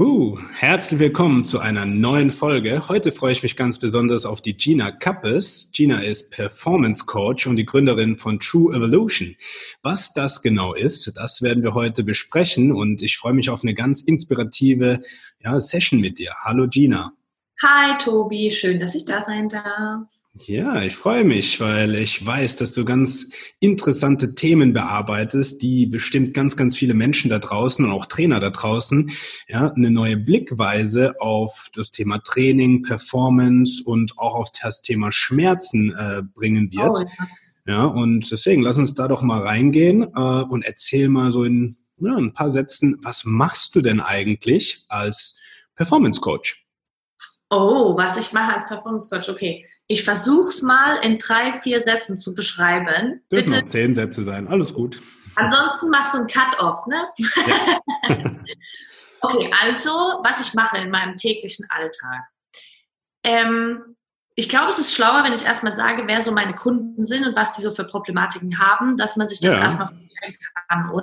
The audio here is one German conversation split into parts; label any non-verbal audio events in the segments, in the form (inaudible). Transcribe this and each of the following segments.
Uh, herzlich willkommen zu einer neuen Folge. Heute freue ich mich ganz besonders auf die Gina Kappes. Gina ist Performance Coach und die Gründerin von True Evolution. Was das genau ist, das werden wir heute besprechen und ich freue mich auf eine ganz inspirative ja, Session mit dir. Hallo Gina. Hi Tobi, schön, dass ich da sein darf. Ja, ich freue mich, weil ich weiß, dass du ganz interessante Themen bearbeitest, die bestimmt ganz, ganz viele Menschen da draußen und auch Trainer da draußen ja, eine neue Blickweise auf das Thema Training, Performance und auch auf das Thema Schmerzen äh, bringen wird. Oh, ja. ja. und deswegen lass uns da doch mal reingehen äh, und erzähl mal so in ja, ein paar Sätzen, was machst du denn eigentlich als Performance Coach? Oh, was ich mache als Performance Coach, okay. Ich versuche es mal in drei, vier Sätzen zu beschreiben. Dürfen Bitte. noch zehn Sätze sein, alles gut. Ansonsten machst du einen Cut-Off, ne? Ja. (laughs) okay, also, was ich mache in meinem täglichen Alltag. Ähm, ich glaube, es ist schlauer, wenn ich erstmal sage, wer so meine Kunden sind und was die so für Problematiken haben, dass man sich das ja. erstmal vorstellen kann.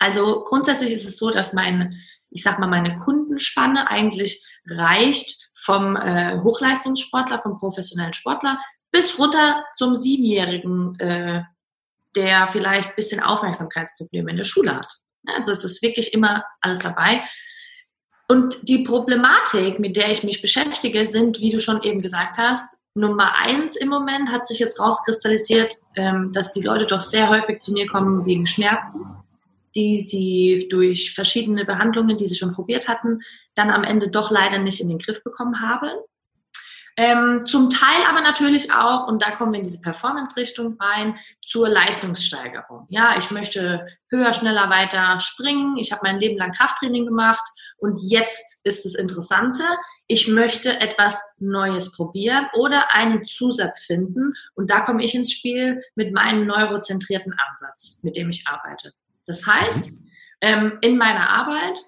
Also grundsätzlich ist es so, dass mein, ich sag mal, meine Kundenspanne eigentlich reicht vom äh, Hochleistungssportler, vom professionellen Sportler bis runter zum Siebenjährigen, äh, der vielleicht ein bisschen Aufmerksamkeitsprobleme in der Schule hat. Also es ist wirklich immer alles dabei. Und die Problematik, mit der ich mich beschäftige, sind, wie du schon eben gesagt hast, Nummer eins im Moment hat sich jetzt rauskristallisiert, ähm, dass die Leute doch sehr häufig zu mir kommen wegen Schmerzen die sie durch verschiedene Behandlungen, die sie schon probiert hatten, dann am Ende doch leider nicht in den Griff bekommen haben. Ähm, zum Teil aber natürlich auch, und da kommen wir in diese Performance-Richtung rein, zur Leistungssteigerung. Ja, ich möchte höher, schneller, weiter springen. Ich habe mein Leben lang Krafttraining gemacht und jetzt ist das Interessante, ich möchte etwas Neues probieren oder einen Zusatz finden. Und da komme ich ins Spiel mit meinem neurozentrierten Ansatz, mit dem ich arbeite. Das heißt, ähm, in meiner Arbeit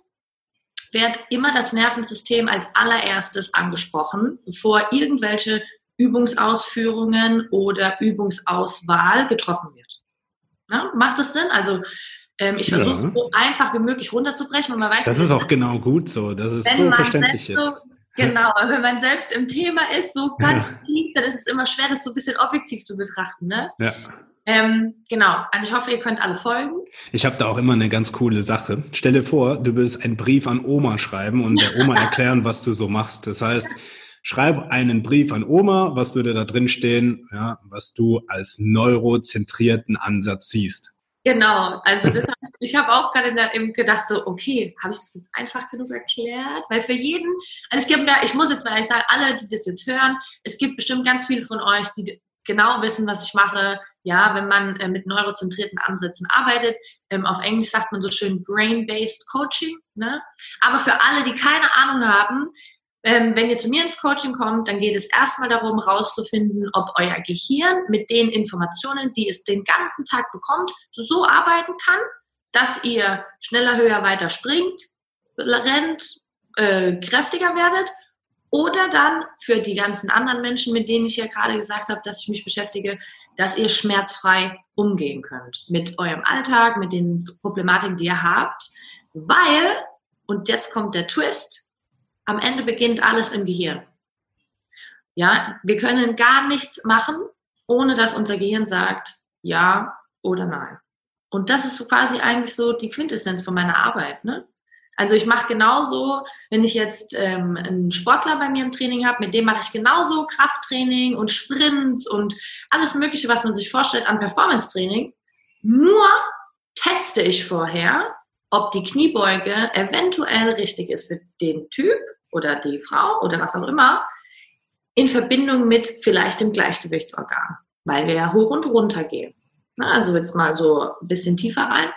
wird immer das Nervensystem als allererstes angesprochen, bevor irgendwelche Übungsausführungen oder Übungsauswahl getroffen wird. Ja, macht das Sinn? Also ähm, ich versuche ja. so einfach wie möglich runterzubrechen und man weiß. Das ist auch genau gut so, dass es so verständlich ist. So, (laughs) genau, wenn man selbst im Thema ist, so ganz ja. tief, dann ist es immer schwer, das so ein bisschen objektiv zu betrachten. Ne? Ja. Ähm, genau, also ich hoffe, ihr könnt alle folgen. Ich habe da auch immer eine ganz coole Sache. Stell dir vor, du willst einen Brief an Oma schreiben und der Oma (laughs) erklären, was du so machst. Das heißt, schreib einen Brief an Oma, was würde da drin stehen, ja, was du als neurozentrierten Ansatz siehst. Genau, also das ich habe auch gerade gedacht, so, okay, habe ich das jetzt einfach genug erklärt? Weil für jeden, also gibt ja, ich muss jetzt mal ehrlich sagen, alle, die das jetzt hören, es gibt bestimmt ganz viele von euch, die genau wissen, was ich mache, ja, wenn man äh, mit neurozentrierten Ansätzen arbeitet. Ähm, auf Englisch sagt man so schön Brain-Based Coaching. Ne? Aber für alle, die keine Ahnung haben, ähm, wenn ihr zu mir ins Coaching kommt, dann geht es erstmal darum, herauszufinden, ob euer Gehirn mit den Informationen, die es den ganzen Tag bekommt, so arbeiten kann, dass ihr schneller, höher, weiter springt, rennt, äh, kräftiger werdet oder dann für die ganzen anderen Menschen, mit denen ich ja gerade gesagt habe, dass ich mich beschäftige, dass ihr schmerzfrei umgehen könnt mit eurem Alltag, mit den Problematiken, die ihr habt, weil, und jetzt kommt der Twist, am Ende beginnt alles im Gehirn. Ja, wir können gar nichts machen, ohne dass unser Gehirn sagt ja oder nein. Und das ist so quasi eigentlich so die Quintessenz von meiner Arbeit. Ne? Also ich mache genauso, wenn ich jetzt ähm, einen Sportler bei mir im Training habe, mit dem mache ich genauso Krafttraining und Sprints und alles Mögliche, was man sich vorstellt an Performance-Training. Nur teste ich vorher, ob die Kniebeuge eventuell richtig ist für den Typ oder die Frau oder was auch immer, in Verbindung mit vielleicht dem Gleichgewichtsorgan, weil wir ja hoch und runter gehen. Also jetzt mal so ein bisschen tiefer rein.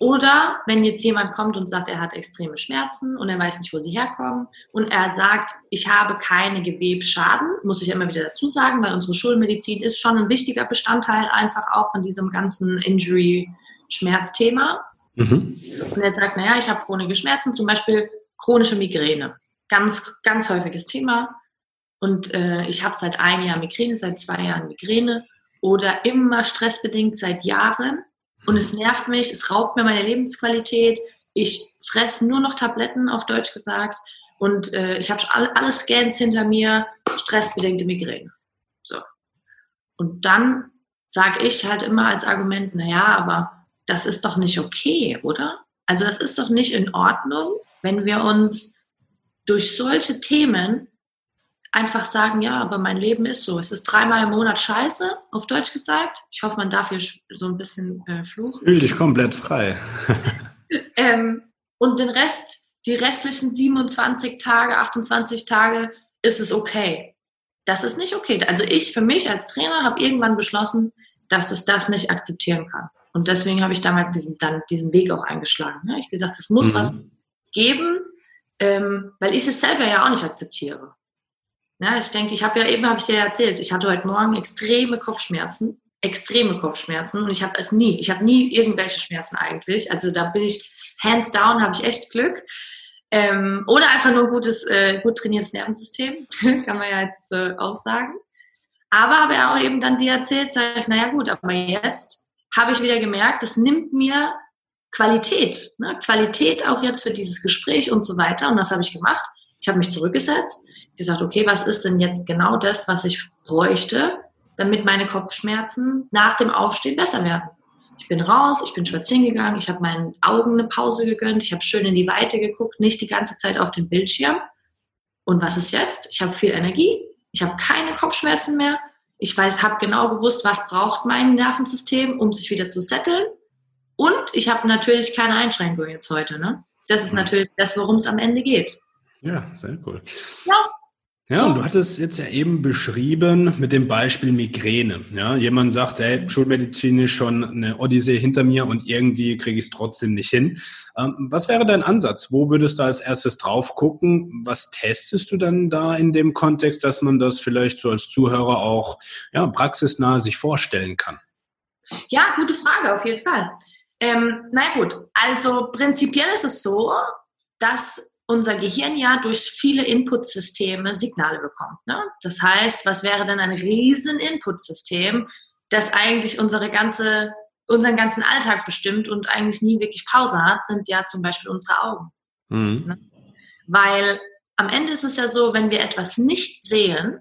Oder wenn jetzt jemand kommt und sagt, er hat extreme Schmerzen und er weiß nicht, wo sie herkommen und er sagt, ich habe keine Gewebsschaden, muss ich immer wieder dazu sagen, weil unsere Schulmedizin ist schon ein wichtiger Bestandteil einfach auch von diesem ganzen Injury-Schmerzthema. Mhm. Und er sagt, naja, ich habe chronische Schmerzen, zum Beispiel chronische Migräne. Ganz, ganz häufiges Thema. Und äh, ich habe seit einem Jahr Migräne, seit zwei Jahren Migräne oder immer stressbedingt seit Jahren. Und es nervt mich, es raubt mir meine Lebensqualität. Ich fresse nur noch Tabletten, auf Deutsch gesagt. Und äh, ich habe alle, alle Scans hinter mir, stressbedingte Migräne. So. Und dann sage ich halt immer als Argument, naja, aber das ist doch nicht okay, oder? Also das ist doch nicht in Ordnung, wenn wir uns durch solche Themen einfach sagen, ja, aber mein Leben ist so. Es ist dreimal im Monat scheiße, auf Deutsch gesagt. Ich hoffe, man darf hier so ein bisschen äh, fluchen. Fühl dich komplett frei. (laughs) ähm, und den Rest, die restlichen 27 Tage, 28 Tage, ist es okay. Das ist nicht okay. Also ich für mich als Trainer habe irgendwann beschlossen, dass es das nicht akzeptieren kann. Und deswegen habe ich damals diesen, dann diesen Weg auch eingeschlagen. Ne? Ich gesagt, es muss mhm. was geben, ähm, weil ich es selber ja auch nicht akzeptiere. Ja, ich denke, ich habe ja eben, habe ich dir erzählt, ich hatte heute Morgen extreme Kopfschmerzen, extreme Kopfschmerzen und ich habe es nie, ich habe nie irgendwelche Schmerzen eigentlich. Also da bin ich, hands down, habe ich echt Glück. Ähm, oder einfach nur gutes, äh, gut trainiertes Nervensystem, (laughs) kann man ja jetzt äh, auch sagen. Aber habe er auch eben dann dir erzählt, sage ich, naja gut, aber jetzt habe ich wieder gemerkt, das nimmt mir Qualität, ne? Qualität auch jetzt für dieses Gespräch und so weiter. Und das habe ich gemacht. Ich habe mich zurückgesetzt, gesagt, okay, was ist denn jetzt genau das, was ich bräuchte, damit meine Kopfschmerzen nach dem Aufstehen besser werden? Ich bin raus, ich bin spazieren gegangen, ich habe meinen Augen eine Pause gegönnt, ich habe schön in die Weite geguckt, nicht die ganze Zeit auf den Bildschirm. Und was ist jetzt? Ich habe viel Energie, ich habe keine Kopfschmerzen mehr, ich weiß, habe genau gewusst, was braucht mein Nervensystem, um sich wieder zu setteln. Und ich habe natürlich keine Einschränkung jetzt heute. Ne? Das ist mhm. natürlich das, worum es am Ende geht. Ja, sehr cool. Ja. Ja, und du hattest jetzt ja eben beschrieben mit dem Beispiel Migräne. Ja, jemand sagt, hey, Schulmedizin ist schon eine Odyssee hinter mir und irgendwie kriege ich es trotzdem nicht hin. Ähm, was wäre dein Ansatz? Wo würdest du als erstes drauf gucken? Was testest du dann da in dem Kontext, dass man das vielleicht so als Zuhörer auch ja, praxisnah sich vorstellen kann? Ja, gute Frage, auf jeden Fall. Ähm, na gut, also prinzipiell ist es so, dass unser Gehirn ja durch viele Inputsysteme Signale bekommt. Ne? Das heißt, was wäre denn ein riesen Inputsystem, das eigentlich unsere ganze, unseren ganzen Alltag bestimmt und eigentlich nie wirklich Pause hat, sind ja zum Beispiel unsere Augen. Mhm. Ne? Weil am Ende ist es ja so, wenn wir etwas nicht sehen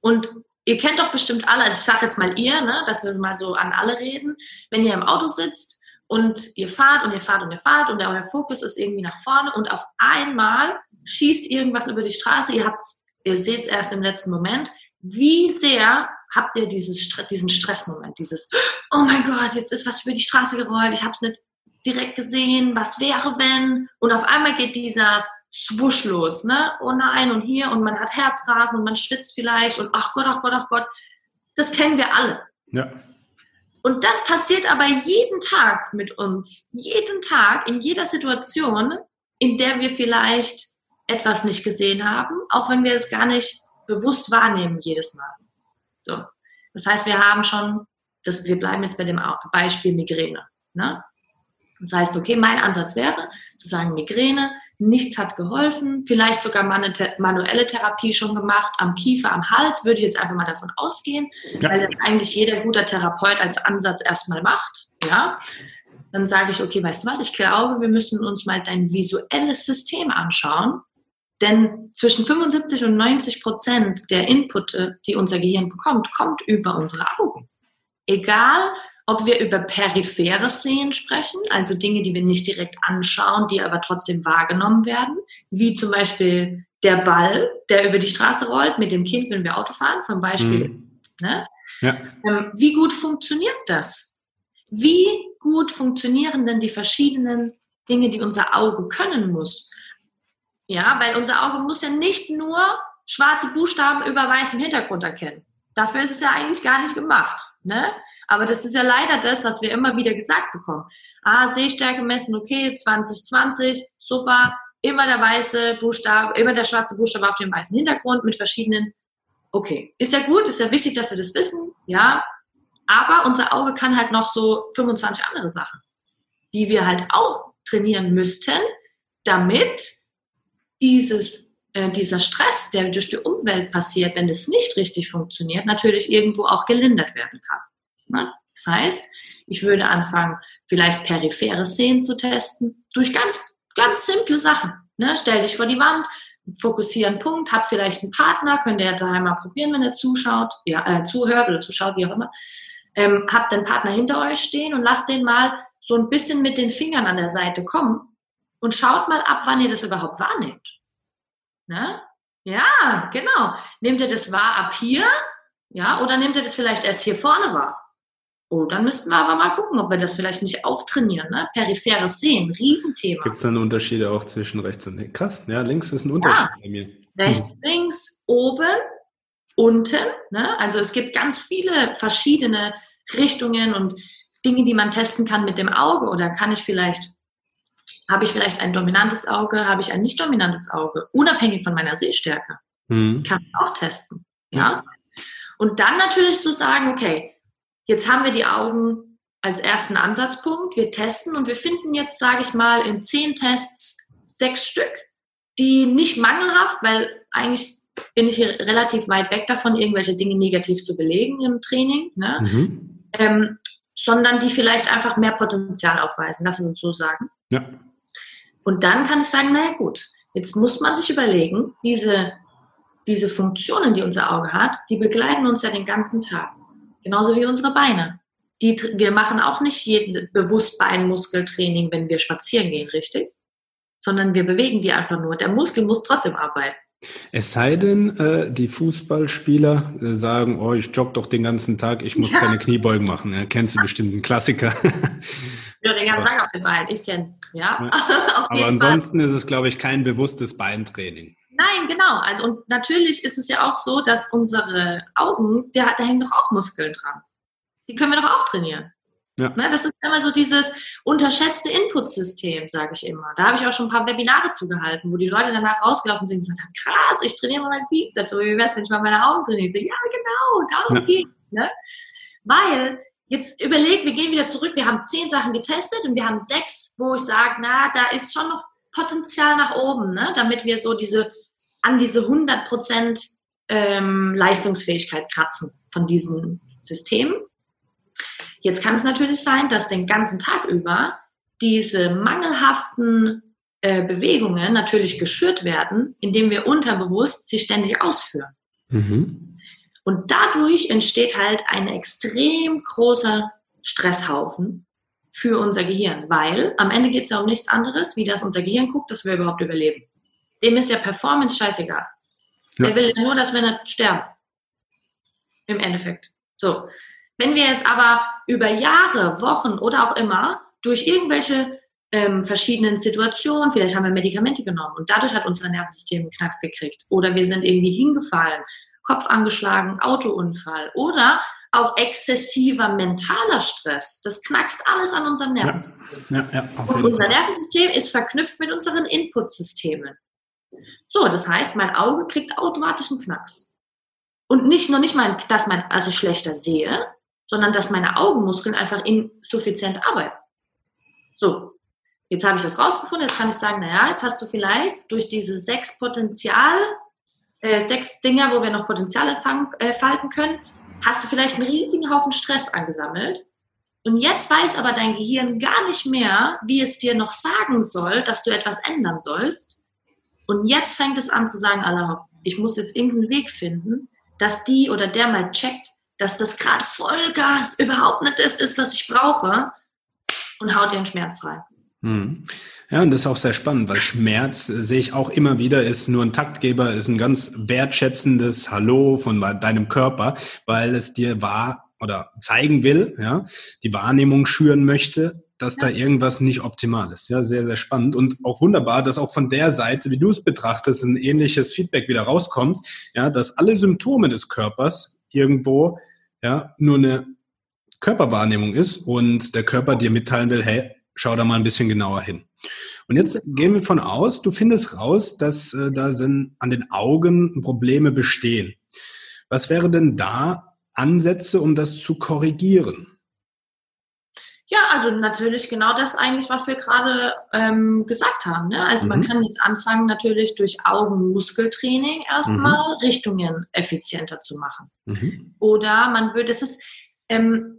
und ihr kennt doch bestimmt alle, also ich sage jetzt mal ihr, ne, dass wir mal so an alle reden, wenn ihr im Auto sitzt und ihr fahrt und ihr fahrt und ihr fahrt und euer Fokus ist irgendwie nach vorne und auf einmal schießt irgendwas über die Straße, ihr habt, ihr seht es erst im letzten Moment, wie sehr habt ihr dieses, diesen Stressmoment, dieses, oh mein Gott, jetzt ist was über die Straße gerollt, ich habe es nicht direkt gesehen, was wäre wenn? Und auf einmal geht dieser Swusch los, ne? Oh nein, und hier, und man hat Herzrasen und man schwitzt vielleicht und ach Gott, ach Gott, ach Gott. Das kennen wir alle. Ja. Und das passiert aber jeden Tag mit uns. Jeden Tag, in jeder Situation, in der wir vielleicht etwas nicht gesehen haben, auch wenn wir es gar nicht bewusst wahrnehmen jedes Mal. So. Das heißt, wir haben schon, das, wir bleiben jetzt bei dem Beispiel Migräne. Ne? Das heißt, okay, mein Ansatz wäre zu sagen, Migräne, nichts hat geholfen, vielleicht sogar manuelle Therapie schon gemacht, am Kiefer, am Hals, würde ich jetzt einfach mal davon ausgehen, ja. weil das eigentlich jeder guter Therapeut als Ansatz erstmal macht. Ja? Dann sage ich, okay, weißt du was, ich glaube, wir müssen uns mal dein visuelles System anschauen, denn zwischen 75 und 90 Prozent der Inputte, die unser Gehirn bekommt, kommt über unsere Augen. Egal, ob wir über peripheres Sehen sprechen, also Dinge, die wir nicht direkt anschauen, die aber trotzdem wahrgenommen werden, wie zum Beispiel der Ball, der über die Straße rollt mit dem Kind, wenn wir Auto fahren, zum Beispiel. Mhm. Ne? Ja. Ähm, wie gut funktioniert das? Wie gut funktionieren denn die verschiedenen Dinge, die unser Auge können muss? Ja, weil unser Auge muss ja nicht nur schwarze Buchstaben über weißem Hintergrund erkennen. Dafür ist es ja eigentlich gar nicht gemacht. Ne? Aber das ist ja leider das, was wir immer wieder gesagt bekommen. Ah, Sehstärke messen, okay, 2020, super, immer der weiße Buchstabe, immer der schwarze Buchstabe auf dem weißen Hintergrund mit verschiedenen. Okay, ist ja gut, ist ja wichtig, dass wir das wissen, ja. Aber unser Auge kann halt noch so 25 andere Sachen. die wir halt auch trainieren müssten, damit dieses, äh, dieser Stress, der durch die Umwelt passiert, wenn es nicht richtig funktioniert, natürlich irgendwo auch gelindert werden kann. Das heißt, ich würde anfangen, vielleicht periphere Szenen zu testen, durch ganz, ganz simple Sachen. Ne? Stell dich vor die Wand, fokussiere einen Punkt, hab vielleicht einen Partner, könnt ihr daheim mal probieren, wenn er zuschaut, ja, äh, zuhört oder zuschaut, wie auch immer. Ähm, habt den Partner hinter euch stehen und lasst den mal so ein bisschen mit den Fingern an der Seite kommen und schaut mal ab, wann ihr das überhaupt wahrnehmt. Ne? Ja, genau. Nehmt ihr das wahr ab hier? Ja, oder nehmt ihr das vielleicht erst hier vorne wahr? Oh, dann müssten wir aber mal gucken, ob wir das vielleicht nicht auftrainieren. Ne? Peripheres Sehen, Riesenthema. Gibt es dann Unterschiede auch zwischen rechts und links? Krass, ja, links ist ein Unterschied ja. bei mir. Rechts, hm. links, oben, unten. Ne? Also es gibt ganz viele verschiedene Richtungen und Dinge, die man testen kann mit dem Auge. Oder kann ich vielleicht, habe ich vielleicht ein dominantes Auge, habe ich ein nicht dominantes Auge, unabhängig von meiner Sehstärke. Hm. Kann ich auch testen. Ja. Und dann natürlich zu sagen, okay, Jetzt haben wir die Augen als ersten Ansatzpunkt. Wir testen und wir finden jetzt, sage ich mal, in zehn Tests sechs Stück, die nicht mangelhaft, weil eigentlich bin ich hier relativ weit weg davon, irgendwelche Dinge negativ zu belegen im Training, ne? mhm. ähm, sondern die vielleicht einfach mehr Potenzial aufweisen, lass es uns so sagen. Ja. Und dann kann ich sagen, naja gut, jetzt muss man sich überlegen, diese, diese Funktionen, die unser Auge hat, die begleiten uns ja den ganzen Tag. Genauso wie unsere Beine. Die, wir machen auch nicht jeden bewusst Beinmuskeltraining, wenn wir spazieren gehen, richtig? Sondern wir bewegen die einfach nur. Der Muskel muss trotzdem arbeiten. Es sei denn, äh, die Fußballspieler äh, sagen, oh, ich jogge doch den ganzen Tag, ich muss ja. keine Kniebeugen machen. Ja, kennst du bestimmt einen Klassiker. (laughs) ja, den ganzen Tag auf den Beinen, ich kenn's, ja. ja. (laughs) Aber ansonsten Fall. ist es, glaube ich, kein bewusstes Beintraining. Nein, genau. Also und natürlich ist es ja auch so, dass unsere Augen, der, da hängen doch auch Muskeln dran. Die können wir doch auch trainieren. Ja. Ne, das ist immer so dieses unterschätzte Inputsystem, sage ich immer. Da habe ich auch schon ein paar Webinare zugehalten, wo die Leute danach rausgelaufen sind und gesagt haben, krass, ich trainiere mal meinen Bizeps, aber wie wäre es, wenn ich mal meine Augen trainiere? Ich sage, ja, genau, darum ja. geht's. Ne? Weil, jetzt überleg, wir gehen wieder zurück, wir haben zehn Sachen getestet und wir haben sechs, wo ich sage, na, da ist schon noch Potenzial nach oben, ne? damit wir so diese an diese 100% ähm, Leistungsfähigkeit kratzen von diesem System. Jetzt kann es natürlich sein, dass den ganzen Tag über diese mangelhaften äh, Bewegungen natürlich geschürt werden, indem wir unterbewusst sie ständig ausführen. Mhm. Und dadurch entsteht halt ein extrem großer Stresshaufen für unser Gehirn, weil am Ende geht es ja um nichts anderes, wie dass unser Gehirn guckt, dass wir überhaupt überleben. Dem ist ja Performance scheißegal. Ja. Der will nur, dass wir nicht sterben. Im Endeffekt. So. Wenn wir jetzt aber über Jahre, Wochen oder auch immer durch irgendwelche ähm, verschiedenen Situationen, vielleicht haben wir Medikamente genommen und dadurch hat unser Nervensystem einen Knacks gekriegt oder wir sind irgendwie hingefallen, Kopf angeschlagen, Autounfall oder auch exzessiver mentaler Stress. Das knackst alles an unserem Nervensystem. Ja, ja, ja, und unser Nervensystem ist verknüpft mit unseren Inputsystemen. So, das heißt, mein Auge kriegt automatisch einen Knacks. Und nicht nur nicht mal, dass man also schlechter sehe, sondern dass meine Augenmuskeln einfach insuffizient arbeiten. So, jetzt habe ich das rausgefunden, jetzt kann ich sagen, naja, jetzt hast du vielleicht durch diese sechs Potenzial, äh, sechs Dinger, wo wir noch Potenzial entfalten äh, können, hast du vielleicht einen riesigen Haufen Stress angesammelt. Und jetzt weiß aber dein Gehirn gar nicht mehr, wie es dir noch sagen soll, dass du etwas ändern sollst. Und jetzt fängt es an zu sagen, Allah, ich muss jetzt irgendeinen Weg finden, dass die oder der mal checkt, dass das gerade Vollgas überhaupt nicht das ist, was ich brauche und haut einen Schmerz rein. Hm. Ja, und das ist auch sehr spannend, weil Schmerz äh, sehe ich auch immer wieder, ist nur ein Taktgeber, ist ein ganz wertschätzendes Hallo von deinem Körper, weil es dir wahr oder zeigen will, ja, die Wahrnehmung schüren möchte, dass ja. da irgendwas nicht optimal ist. Ja, sehr, sehr spannend und auch wunderbar, dass auch von der Seite, wie du es betrachtest, ein ähnliches Feedback wieder rauskommt, ja, dass alle Symptome des Körpers irgendwo, ja, nur eine Körperwahrnehmung ist und der Körper dir mitteilen will, hey, schau da mal ein bisschen genauer hin. Und jetzt gehen wir von aus, du findest raus, dass äh, da sind an den Augen Probleme bestehen. Was wäre denn da Ansätze, um das zu korrigieren? Ja, also natürlich genau das eigentlich, was wir gerade ähm, gesagt haben. Ne? Also mhm. man kann jetzt anfangen, natürlich durch Augenmuskeltraining erstmal mhm. Richtungen effizienter zu machen. Mhm. Oder man würde, es ist, ähm,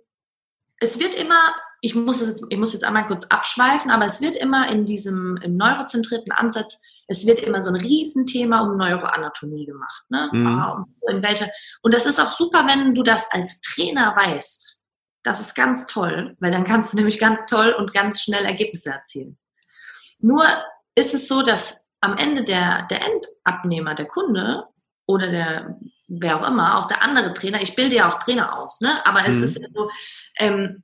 es wird immer, ich muss, jetzt, ich muss jetzt einmal kurz abschweifen, aber es wird immer in diesem neurozentrierten Ansatz, es wird immer so ein Riesenthema um Neuroanatomie gemacht. Ne? Mhm. Ah, in welche, und das ist auch super, wenn du das als Trainer weißt das ist ganz toll, weil dann kannst du nämlich ganz toll und ganz schnell Ergebnisse erzielen. Nur ist es so, dass am Ende der, der Endabnehmer, der Kunde oder der, wer auch immer, auch der andere Trainer, ich bilde ja auch Trainer aus, ne? aber mhm. es ist ja so, ähm,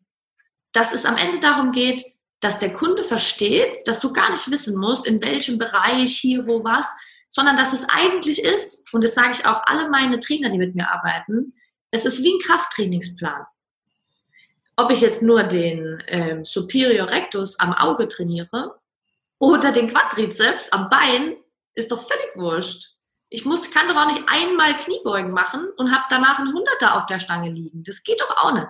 dass es am Ende darum geht, dass der Kunde versteht, dass du gar nicht wissen musst, in welchem Bereich, hier, wo, was, sondern dass es eigentlich ist, und das sage ich auch alle meine Trainer, die mit mir arbeiten, es ist wie ein Krafttrainingsplan. Ob ich jetzt nur den ähm, Superior Rectus am Auge trainiere oder den Quadrizeps am Bein, ist doch völlig wurscht. Ich muss, kann doch auch nicht einmal Kniebeugen machen und habe danach einen Hunderter auf der Stange liegen. Das geht doch auch nicht.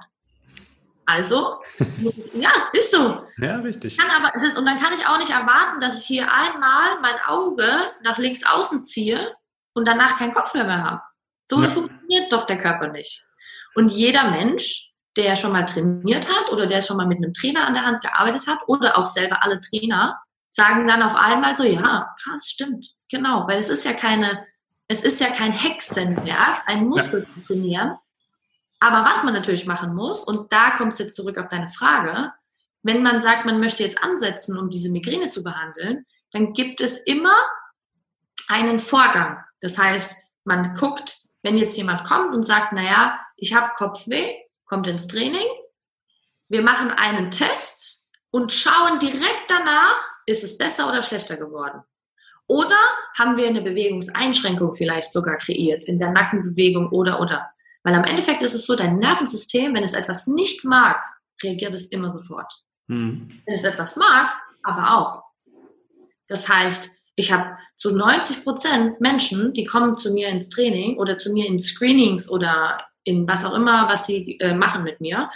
Also, (laughs) ja, ist so. Ja, richtig. Kann aber, das, und dann kann ich auch nicht erwarten, dass ich hier einmal mein Auge nach links außen ziehe und danach keinen Kopf mehr, mehr habe. So ja. funktioniert doch der Körper nicht. Und jeder Mensch der schon mal trainiert hat oder der schon mal mit einem Trainer an der Hand gearbeitet hat oder auch selber alle Trainer, sagen dann auf einmal so, ja, krass, stimmt, genau, weil es ist ja keine, es ist ja kein Hexenwerk, einen Muskel zu trainieren. Aber was man natürlich machen muss, und da kommst du jetzt zurück auf deine Frage, wenn man sagt, man möchte jetzt ansetzen, um diese Migräne zu behandeln, dann gibt es immer einen Vorgang. Das heißt, man guckt, wenn jetzt jemand kommt und sagt, naja, ich habe Kopfweh, kommt ins Training. Wir machen einen Test und schauen direkt danach, ist es besser oder schlechter geworden. Oder haben wir eine Bewegungseinschränkung vielleicht sogar kreiert in der Nackenbewegung oder oder. Weil am Endeffekt ist es so, dein Nervensystem, wenn es etwas nicht mag, reagiert es immer sofort. Hm. Wenn es etwas mag, aber auch. Das heißt, ich habe zu 90 Prozent Menschen, die kommen zu mir ins Training oder zu mir in Screenings oder in was auch immer, was sie äh, machen mit mir.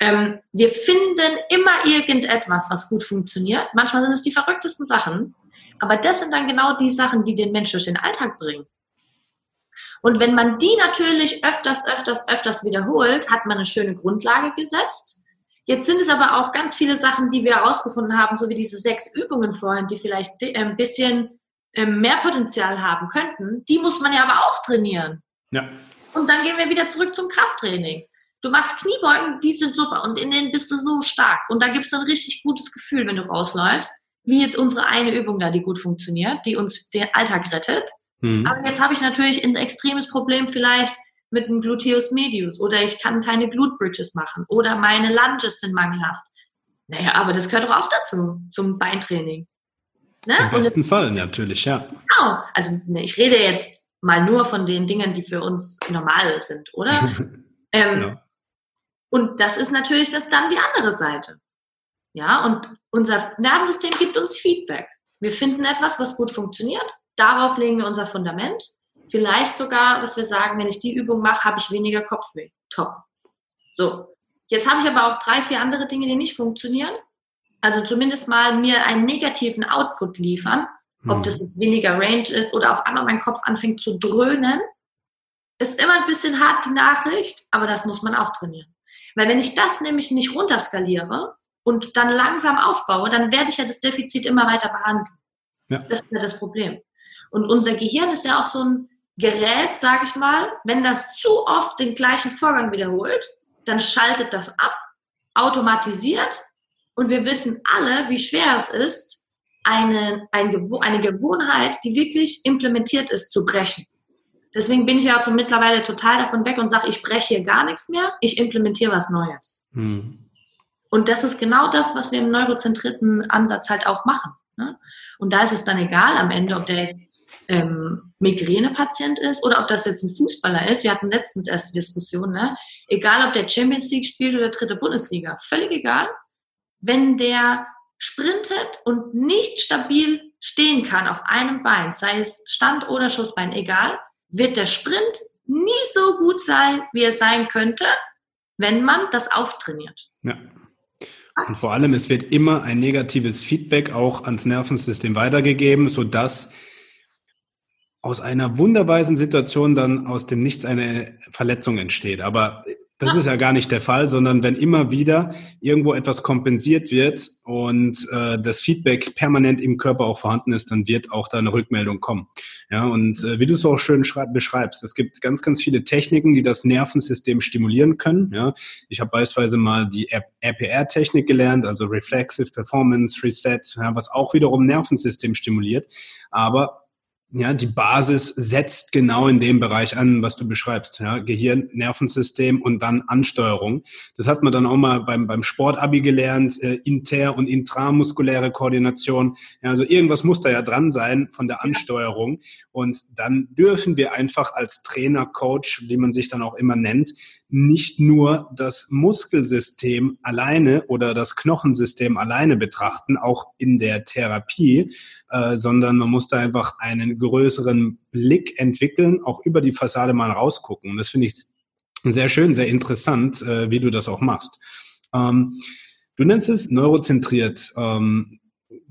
Ähm, wir finden immer irgendetwas, was gut funktioniert. Manchmal sind es die verrücktesten Sachen. Aber das sind dann genau die Sachen, die den Menschen durch den Alltag bringen. Und wenn man die natürlich öfters, öfters, öfters wiederholt, hat man eine schöne Grundlage gesetzt. Jetzt sind es aber auch ganz viele Sachen, die wir herausgefunden haben, so wie diese sechs Übungen vorhin, die vielleicht äh, ein bisschen ähm, mehr Potenzial haben könnten. Die muss man ja aber auch trainieren. Ja. Und dann gehen wir wieder zurück zum Krafttraining. Du machst Kniebeugen, die sind super und in denen bist du so stark. Und da gibt es ein richtig gutes Gefühl, wenn du rausläufst, wie jetzt unsere eine Übung da, die gut funktioniert, die uns den Alltag rettet. Mhm. Aber jetzt habe ich natürlich ein extremes Problem vielleicht mit dem Gluteus medius oder ich kann keine Glute Bridges machen oder meine Lunges sind mangelhaft. Naja, aber das gehört doch auch dazu, zum Beintraining. Ne? Im besten Fall natürlich, ja. Genau. Also ne, ich rede jetzt mal nur von den Dingen, die für uns normal sind, oder? (laughs) ähm, genau. Und das ist natürlich das, dann die andere Seite. Ja, und unser Nervensystem gibt uns Feedback. Wir finden etwas, was gut funktioniert. Darauf legen wir unser Fundament. Vielleicht sogar, dass wir sagen, wenn ich die Übung mache, habe ich weniger Kopfweh. Top. So. Jetzt habe ich aber auch drei, vier andere Dinge, die nicht funktionieren. Also zumindest mal mir einen negativen Output liefern, ob das hm. jetzt weniger Range ist oder auf einmal mein Kopf anfängt zu dröhnen, ist immer ein bisschen hart die Nachricht, aber das muss man auch trainieren. Weil wenn ich das nämlich nicht runterskaliere und dann langsam aufbaue, dann werde ich ja das Defizit immer weiter behandeln. Ja. Das ist ja das Problem. Und unser Gehirn ist ja auch so ein Gerät, sage ich mal, wenn das zu oft den gleichen Vorgang wiederholt, dann schaltet das ab, automatisiert und wir wissen alle, wie schwer es ist, eine, eine Gewohnheit, die wirklich implementiert ist, zu brechen. Deswegen bin ich ja so mittlerweile total davon weg und sage, ich breche hier gar nichts mehr, ich implementiere was Neues. Hm. Und das ist genau das, was wir im neurozentrierten Ansatz halt auch machen. Ne? Und da ist es dann egal am Ende, ob der jetzt ähm, Migränepatient ist oder ob das jetzt ein Fußballer ist. Wir hatten letztens erst die Diskussion, ne? egal ob der Champions League spielt oder dritte Bundesliga, völlig egal. Wenn der sprintet und nicht stabil stehen kann auf einem Bein, sei es Stand- oder Schussbein, egal, wird der Sprint nie so gut sein, wie er sein könnte, wenn man das auftrainiert. Ja. Und vor allem, es wird immer ein negatives Feedback auch ans Nervensystem weitergegeben, sodass aus einer wunderweisen Situation dann aus dem Nichts eine Verletzung entsteht. Aber das ist ja gar nicht der Fall, sondern wenn immer wieder irgendwo etwas kompensiert wird und äh, das Feedback permanent im Körper auch vorhanden ist, dann wird auch da eine Rückmeldung kommen. Ja, und äh, wie du es auch schön beschreibst, es gibt ganz, ganz viele Techniken, die das Nervensystem stimulieren können. Ja, ich habe beispielsweise mal die RPR-Technik gelernt, also Reflexive Performance Reset, ja, was auch wiederum Nervensystem stimuliert. Aber ja, die Basis setzt genau in dem Bereich an, was du beschreibst. Ja, Gehirn, Nervensystem und dann Ansteuerung. Das hat man dann auch mal beim, beim Sportabi gelernt, äh, inter- und intramuskuläre Koordination. Ja, also irgendwas muss da ja dran sein von der Ansteuerung. Und dann dürfen wir einfach als Trainer, Coach, wie man sich dann auch immer nennt, nicht nur das Muskelsystem alleine oder das Knochensystem alleine betrachten, auch in der Therapie, äh, sondern man muss da einfach einen größeren Blick entwickeln, auch über die Fassade mal rausgucken. Und das finde ich sehr schön, sehr interessant, äh, wie du das auch machst. Ähm, du nennst es neurozentriert. Ähm,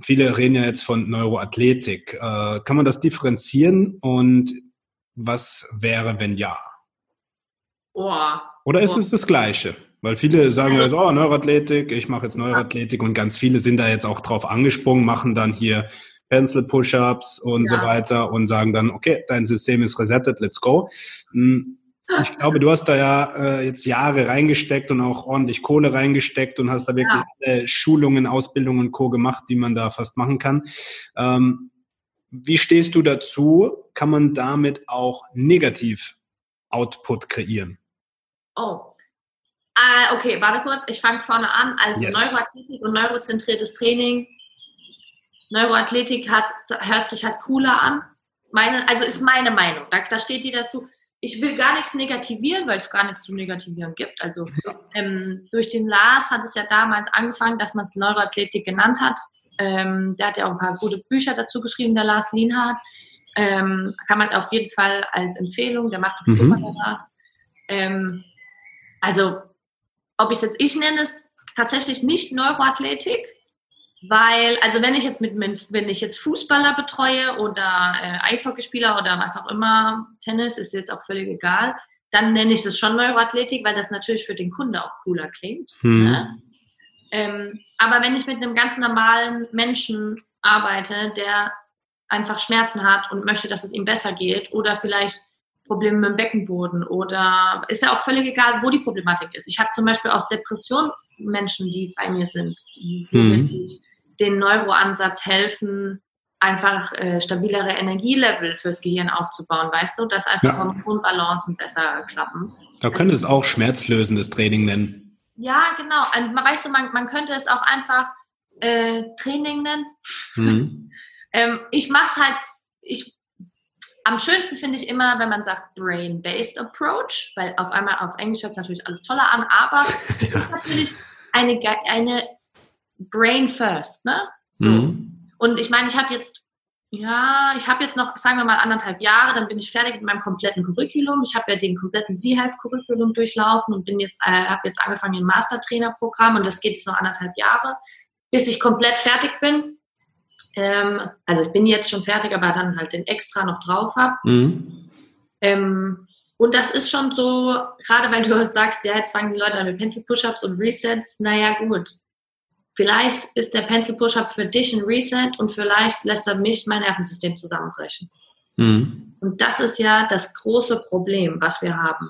viele reden ja jetzt von Neuroathletik. Äh, kann man das differenzieren und was wäre, wenn ja? Oh. Oder ist oh. es das Gleiche? Weil viele sagen ja so, oh, Neuroathletik, ich mache jetzt Neuroathletik und ganz viele sind da jetzt auch drauf angesprungen, machen dann hier Pencil Push-Ups und ja. so weiter und sagen dann, okay, dein System ist resettet, let's go. Hm, ich glaube, du hast da ja äh, jetzt Jahre reingesteckt und auch ordentlich Kohle reingesteckt und hast da wirklich ja. alle Schulungen, Ausbildungen und Co. gemacht, die man da fast machen kann. Ähm, wie stehst du dazu? Kann man damit auch negativ Output kreieren? Oh. Äh, okay, warte kurz. Ich fange vorne an. Also yes. Neuroathletik und neurozentriertes Training. Neuroathletik hat, hört sich halt cooler an. Meine, also ist meine Meinung. Da, da steht die dazu. Ich will gar nichts negativieren, weil es gar nichts zu negativieren gibt. Also ähm, durch den Lars hat es ja damals angefangen, dass man es Neuroathletik genannt hat. Ähm, der hat ja auch ein paar gute Bücher dazu geschrieben, der Lars Lienhardt. Ähm, kann man auf jeden Fall als Empfehlung, der macht das mhm. super, der Lars. Ähm, also, ob ich es jetzt ich nenne, ist tatsächlich nicht Neuroathletik, weil, also wenn ich jetzt mit, wenn ich jetzt Fußballer betreue oder äh, Eishockeyspieler oder was auch immer, Tennis ist jetzt auch völlig egal, dann nenne ich das schon Neuroathletik, weil das natürlich für den Kunde auch cooler klingt. Hm. Ne? Ähm, aber wenn ich mit einem ganz normalen Menschen arbeite, der einfach Schmerzen hat und möchte, dass es ihm besser geht oder vielleicht Probleme mit dem Beckenboden oder ist ja auch völlig egal, wo die Problematik ist. Ich habe zum Beispiel auch Depression-Menschen, die bei mir sind, die mhm. den Neuroansatz helfen, einfach äh, stabilere Energielevel fürs Gehirn aufzubauen, weißt du, dass einfach ja. Hormonbalancen besser klappen. Da könnte es auch schmerzlösendes Training nennen. Ja, genau. Und man, weißt du, man, man könnte es auch einfach äh, Training nennen. Mhm. (laughs) ähm, ich mache es halt, ich am schönsten finde ich immer, wenn man sagt Brain-Based Approach, weil auf einmal auf Englisch hört es natürlich alles toller an, aber (laughs) es ist natürlich eine, eine Brain First, ne? So. Mhm. Und ich meine, ich habe jetzt, ja, ich habe jetzt noch, sagen wir mal, anderthalb Jahre, dann bin ich fertig mit meinem kompletten Curriculum. Ich habe ja den kompletten Z-Health-Curriculum durchlaufen und bin jetzt, äh, habe jetzt angefangen ein Mastertrainer-Programm und das geht jetzt noch anderthalb Jahre, bis ich komplett fertig bin. Ähm, also ich bin jetzt schon fertig, aber dann halt den extra noch drauf habe. Mhm. Ähm, und das ist schon so, gerade weil du sagst, ja, jetzt fangen die Leute an mit Pencil Push-Ups und Resets, naja gut. Vielleicht ist der Pencil Push-Up für dich ein Reset und vielleicht lässt er mich mein Nervensystem zusammenbrechen. Mhm. Und das ist ja das große Problem, was wir haben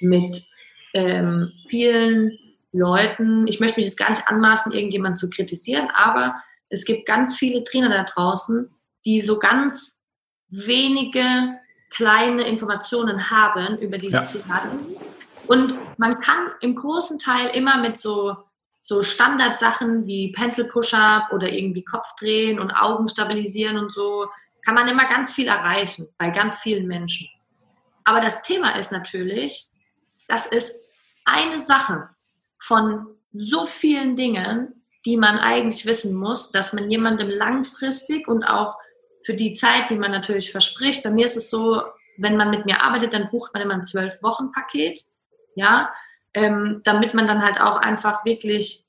mit ähm, vielen Leuten. Ich möchte mich jetzt gar nicht anmaßen, irgendjemanden zu kritisieren, aber es gibt ganz viele Trainer da draußen, die so ganz wenige kleine Informationen haben über diese ja. Thema. Und man kann im großen Teil immer mit so, so Standardsachen wie Pencil Push-Up oder irgendwie Kopf drehen und Augen stabilisieren und so, kann man immer ganz viel erreichen bei ganz vielen Menschen. Aber das Thema ist natürlich, das ist eine Sache von so vielen Dingen, die man eigentlich wissen muss, dass man jemandem langfristig und auch für die Zeit, die man natürlich verspricht, bei mir ist es so, wenn man mit mir arbeitet, dann bucht man immer ein Zwölf-Wochen-Paket, ja, ähm, damit man dann halt auch einfach wirklich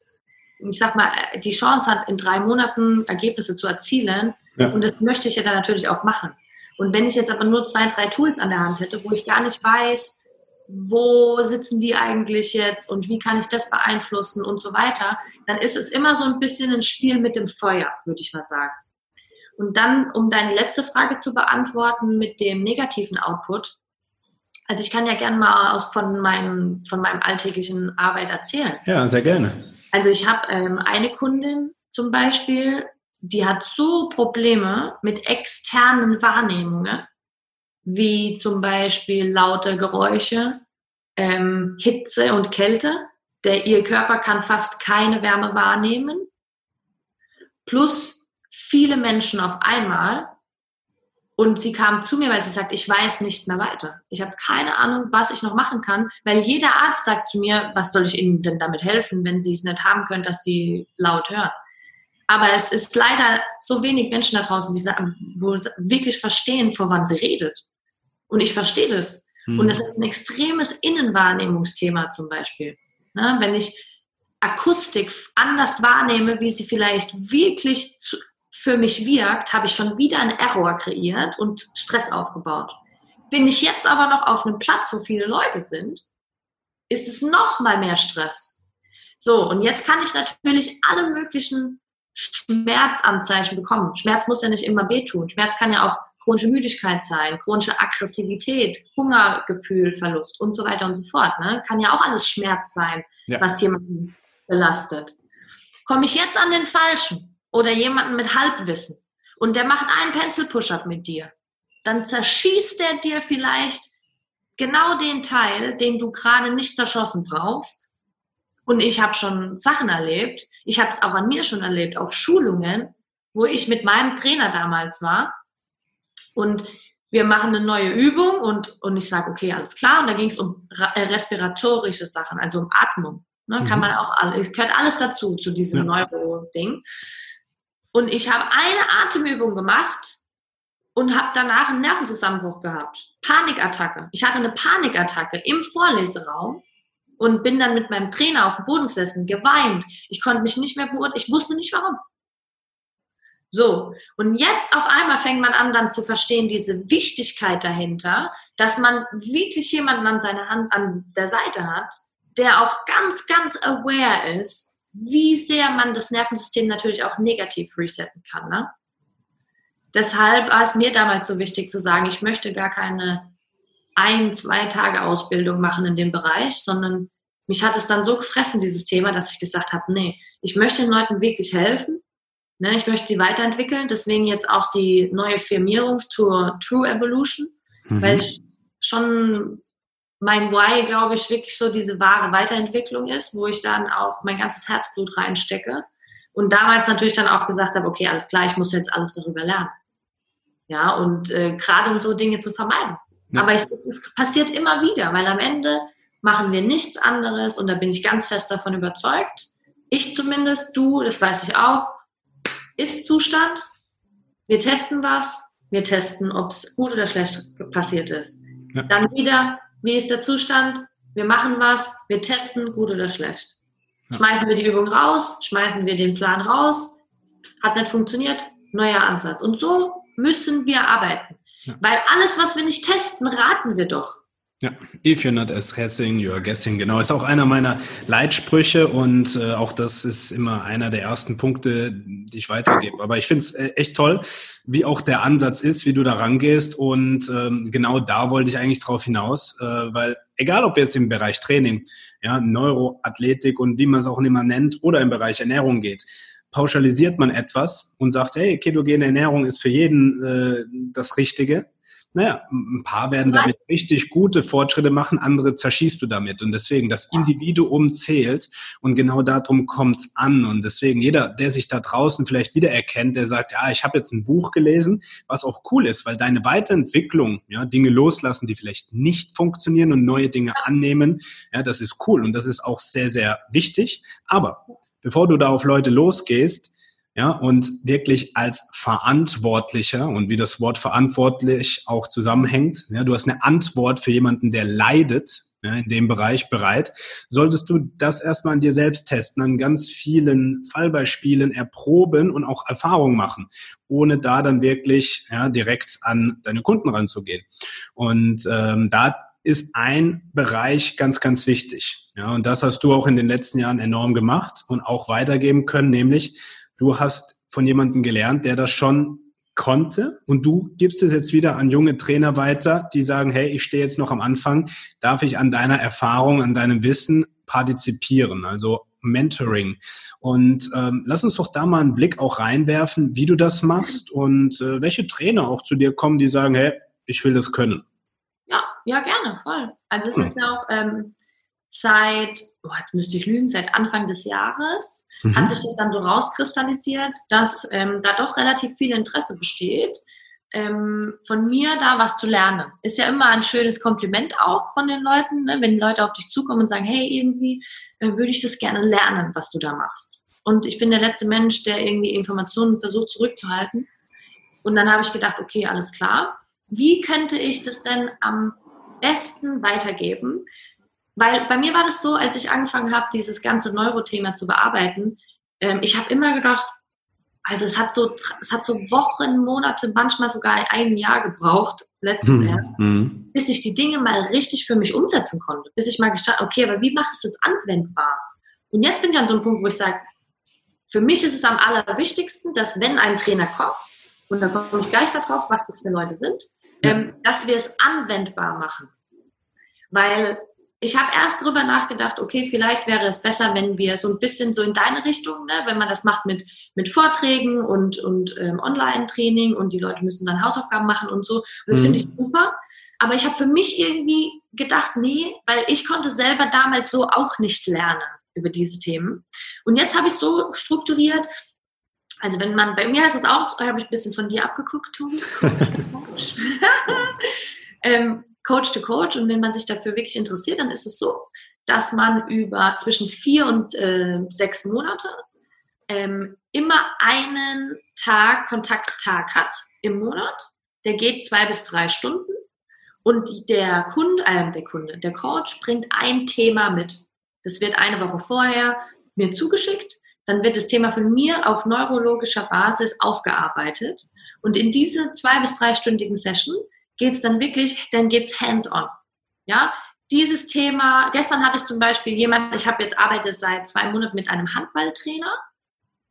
ich sag mal, die Chance hat, in drei Monaten Ergebnisse zu erzielen. Ja. Und das möchte ich ja dann natürlich auch machen. Und wenn ich jetzt aber nur zwei, drei Tools an der Hand hätte, wo ich gar nicht weiß, wo sitzen die eigentlich jetzt und wie kann ich das beeinflussen und so weiter, dann ist es immer so ein bisschen ein Spiel mit dem Feuer, würde ich mal sagen. Und dann, um deine letzte Frage zu beantworten mit dem negativen Output. Also ich kann ja gerne mal aus, von, meinem, von meinem alltäglichen Arbeit erzählen. Ja, sehr gerne. Also ich habe ähm, eine Kundin zum Beispiel, die hat so Probleme mit externen Wahrnehmungen, wie zum Beispiel laute Geräusche, ähm, Hitze und Kälte. Der, ihr Körper kann fast keine Wärme wahrnehmen. Plus viele Menschen auf einmal. Und sie kam zu mir, weil sie sagt, ich weiß nicht mehr weiter. Ich habe keine Ahnung, was ich noch machen kann, weil jeder Arzt sagt zu mir, was soll ich Ihnen denn damit helfen, wenn Sie es nicht haben können, dass Sie laut hören. Aber es ist leider so wenig Menschen da draußen, die wirklich verstehen, vor wann sie redet. Und ich verstehe das. Mhm. Und das ist ein extremes Innenwahrnehmungsthema zum Beispiel. Ne? Wenn ich Akustik anders wahrnehme, wie sie vielleicht wirklich zu, für mich wirkt, habe ich schon wieder einen Error kreiert und Stress aufgebaut. Bin ich jetzt aber noch auf einem Platz, wo viele Leute sind, ist es noch mal mehr Stress. So, und jetzt kann ich natürlich alle möglichen Schmerzanzeichen bekommen. Schmerz muss ja nicht immer wehtun. Schmerz kann ja auch chronische Müdigkeit sein, chronische Aggressivität, Hungergefühl, Verlust und so weiter und so fort. Ne? Kann ja auch alles Schmerz sein, ja. was jemanden belastet. Komme ich jetzt an den Falschen oder jemanden mit Halbwissen und der macht einen Pencil-Push-Up mit dir, dann zerschießt er dir vielleicht genau den Teil, den du gerade nicht zerschossen brauchst. Und ich habe schon Sachen erlebt, ich habe es auch an mir schon erlebt, auf Schulungen, wo ich mit meinem Trainer damals war und wir machen eine neue Übung und, und ich sage, okay, alles klar. Und da ging es um äh, respiratorische Sachen, also um Atmung. Ne? Mhm. Kann man auch alles, gehört alles dazu, zu diesem ja. Neuro-Ding. Und ich habe eine Atemübung gemacht und habe danach einen Nervenzusammenbruch gehabt. Panikattacke. Ich hatte eine Panikattacke im Vorleseraum und bin dann mit meinem Trainer auf dem Boden gesessen, geweint. Ich konnte mich nicht mehr beurteilen. Ich wusste nicht warum. So, und jetzt auf einmal fängt man an, dann zu verstehen, diese Wichtigkeit dahinter, dass man wirklich jemanden an seiner Hand, an der Seite hat, der auch ganz, ganz aware ist, wie sehr man das Nervensystem natürlich auch negativ resetten kann. Ne? Deshalb war es mir damals so wichtig zu sagen, ich möchte gar keine ein, zwei Tage Ausbildung machen in dem Bereich, sondern mich hat es dann so gefressen, dieses Thema, dass ich gesagt habe, nee, ich möchte den Leuten wirklich helfen Ne, ich möchte die weiterentwickeln, deswegen jetzt auch die neue Firmierung zur True Evolution, mhm. weil schon mein Why, glaube ich, wirklich so diese wahre Weiterentwicklung ist, wo ich dann auch mein ganzes Herzblut reinstecke. Und damals natürlich dann auch gesagt habe, okay, alles klar, ich muss jetzt alles darüber lernen. Ja, und äh, gerade um so Dinge zu vermeiden. Ja. Aber es, es passiert immer wieder, weil am Ende machen wir nichts anderes und da bin ich ganz fest davon überzeugt. Ich zumindest, du, das weiß ich auch, ist-Zustand. Wir testen was. Wir testen, ob es gut oder schlecht passiert ist. Ja. Dann wieder, wie ist der Zustand? Wir machen was. Wir testen, gut oder schlecht. Ja. Schmeißen wir die Übung raus? Schmeißen wir den Plan raus? Hat nicht funktioniert? Neuer Ansatz. Und so müssen wir arbeiten. Ja. Weil alles, was wir nicht testen, raten wir doch. Ja, if you're not assessing, you're guessing. Genau, ist auch einer meiner Leitsprüche und äh, auch das ist immer einer der ersten Punkte, die ich weitergebe. Aber ich finde es äh, echt toll, wie auch der Ansatz ist, wie du da rangehst und ähm, genau da wollte ich eigentlich drauf hinaus, äh, weil egal ob jetzt im Bereich Training, ja, Neuroathletik und wie man es auch immer nennt oder im Bereich Ernährung geht, pauschalisiert man etwas und sagt, hey, ketogene Ernährung ist für jeden äh, das Richtige naja, ein paar werden damit richtig gute Fortschritte machen, andere zerschießt du damit. Und deswegen, das Individuum zählt und genau darum kommt's an. Und deswegen, jeder, der sich da draußen vielleicht wiedererkennt, der sagt, ja, ich habe jetzt ein Buch gelesen, was auch cool ist, weil deine Weiterentwicklung, ja, Dinge loslassen, die vielleicht nicht funktionieren und neue Dinge annehmen, ja, das ist cool und das ist auch sehr, sehr wichtig. Aber bevor du da auf Leute losgehst, ja, und wirklich als Verantwortlicher und wie das Wort verantwortlich auch zusammenhängt. Ja, du hast eine Antwort für jemanden, der leidet. Ja, in dem Bereich bereit, solltest du das erstmal an dir selbst testen, an ganz vielen Fallbeispielen erproben und auch Erfahrungen machen, ohne da dann wirklich ja, direkt an deine Kunden ranzugehen. Und ähm, da ist ein Bereich ganz, ganz wichtig. Ja, und das hast du auch in den letzten Jahren enorm gemacht und auch weitergeben können, nämlich du hast von jemandem gelernt, der das schon konnte und du gibst es jetzt wieder an junge Trainer weiter, die sagen, hey, ich stehe jetzt noch am Anfang, darf ich an deiner Erfahrung, an deinem Wissen partizipieren, also Mentoring. Und ähm, lass uns doch da mal einen Blick auch reinwerfen, wie du das machst und äh, welche Trainer auch zu dir kommen, die sagen, hey, ich will das können. Ja, gerne, voll. Also es hm. ist ja auch ähm, seit, oh, jetzt müsste ich lügen, seit Anfang des Jahres mhm. hat sich das dann so rauskristallisiert, dass ähm, da doch relativ viel Interesse besteht, ähm, von mir da was zu lernen. Ist ja immer ein schönes Kompliment auch von den Leuten, ne? wenn die Leute auf dich zukommen und sagen, hey, irgendwie äh, würde ich das gerne lernen, was du da machst. Und ich bin der letzte Mensch, der irgendwie Informationen versucht zurückzuhalten. Und dann habe ich gedacht, okay, alles klar. Wie könnte ich das denn am besten weitergeben. Weil bei mir war das so, als ich angefangen habe, dieses ganze Neurothema zu bearbeiten, ähm, ich habe immer gedacht, also es hat so, es hat so Wochen, Monate, manchmal sogar ein Jahr gebraucht, letzten hm, Herbst, hm. bis ich die Dinge mal richtig für mich umsetzen konnte. Bis ich mal gestartet, okay, aber wie mache ich es jetzt anwendbar? Und jetzt bin ich an so einem Punkt, wo ich sage, für mich ist es am allerwichtigsten, dass wenn ein Trainer kommt, und da komme ich gleich darauf, was das für Leute sind, ähm, dass wir es anwendbar machen. Weil ich habe erst darüber nachgedacht, okay, vielleicht wäre es besser, wenn wir so ein bisschen so in deine Richtung, ne, wenn man das macht mit, mit Vorträgen und, und ähm, Online-Training und die Leute müssen dann Hausaufgaben machen und so. Und das mhm. finde ich super. Aber ich habe für mich irgendwie gedacht, nee, weil ich konnte selber damals so auch nicht lernen über diese Themen. Und jetzt habe ich so strukturiert, also wenn man, bei mir heißt es auch, habe ich ein bisschen von dir abgeguckt, Coach. (laughs) (laughs) ähm, Coach to Coach. Und wenn man sich dafür wirklich interessiert, dann ist es so, dass man über zwischen vier und äh, sechs Monate ähm, immer einen Tag, Kontakttag hat im Monat. Der geht zwei bis drei Stunden. Und der Kunde, äh, der Kunde, der Coach bringt ein Thema mit. Das wird eine Woche vorher mir zugeschickt dann wird das Thema von mir auf neurologischer Basis aufgearbeitet. Und in diese zwei- bis dreistündigen Session geht es dann wirklich, dann geht es hands-on. Ja, dieses Thema, gestern hatte ich zum Beispiel jemanden, ich habe jetzt arbeite seit zwei Monaten mit einem Handballtrainer,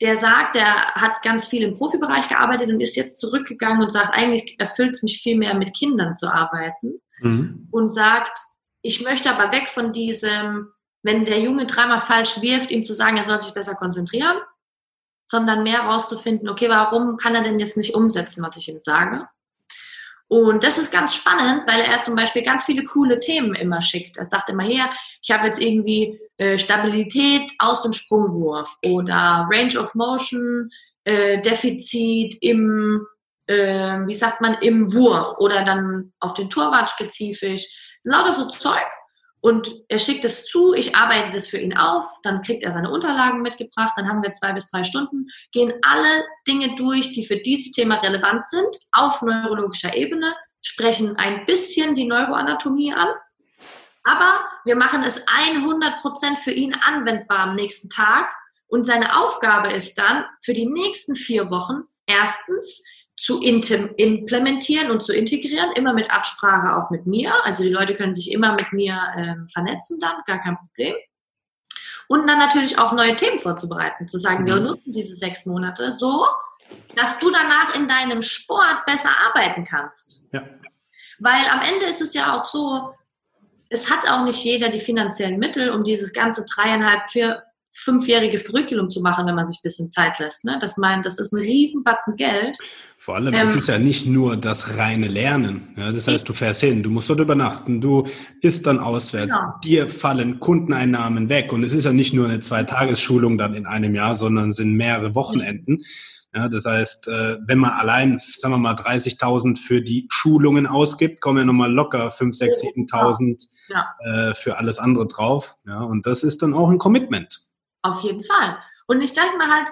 der sagt, der hat ganz viel im Profibereich gearbeitet und ist jetzt zurückgegangen und sagt, eigentlich erfüllt es mich viel mehr mit Kindern zu arbeiten mhm. und sagt, ich möchte aber weg von diesem, wenn der Junge dreimal falsch wirft, ihm zu sagen, er soll sich besser konzentrieren, sondern mehr herauszufinden, okay, warum kann er denn jetzt nicht umsetzen, was ich ihm sage? Und das ist ganz spannend, weil er zum Beispiel ganz viele coole Themen immer schickt. Er sagt immer her, ich habe jetzt irgendwie äh, Stabilität aus dem Sprungwurf oder Range of Motion, äh, Defizit im, äh, wie sagt man, im Wurf oder dann auf den Torwart spezifisch. Lauter so Zeug. Und er schickt es zu, ich arbeite das für ihn auf, dann kriegt er seine Unterlagen mitgebracht, dann haben wir zwei bis drei Stunden, gehen alle Dinge durch, die für dieses Thema relevant sind, auf neurologischer Ebene, sprechen ein bisschen die Neuroanatomie an, aber wir machen es 100% für ihn anwendbar am nächsten Tag. Und seine Aufgabe ist dann für die nächsten vier Wochen erstens zu implementieren und zu integrieren, immer mit Absprache auch mit mir. Also die Leute können sich immer mit mir ähm, vernetzen dann, gar kein Problem. Und dann natürlich auch neue Themen vorzubereiten, zu sagen, mhm. wir nutzen diese sechs Monate so, dass du danach in deinem Sport besser arbeiten kannst. Ja. Weil am Ende ist es ja auch so, es hat auch nicht jeder die finanziellen Mittel, um dieses ganze dreieinhalb, vier, fünfjähriges Curriculum zu machen, wenn man sich ein bisschen Zeit lässt. Ne? Das meint, das ist ein Riesenbatzen Geld. Vor allem, ähm, es ist ja nicht nur das reine Lernen. Ja? Das heißt, du fährst hin, du musst dort übernachten, du isst dann auswärts, genau. dir fallen Kundeneinnahmen weg. Und es ist ja nicht nur eine Zweitagesschulung dann in einem Jahr, sondern sind mehrere Wochenenden. Ja, das heißt, äh, wenn man allein, sagen wir mal, 30.000 für die Schulungen ausgibt, kommen ja nochmal locker 5, 6, 7.000 ja. für alles andere drauf. Ja, und das ist dann auch ein Commitment. Auf jeden Fall. Und ich denke mal halt,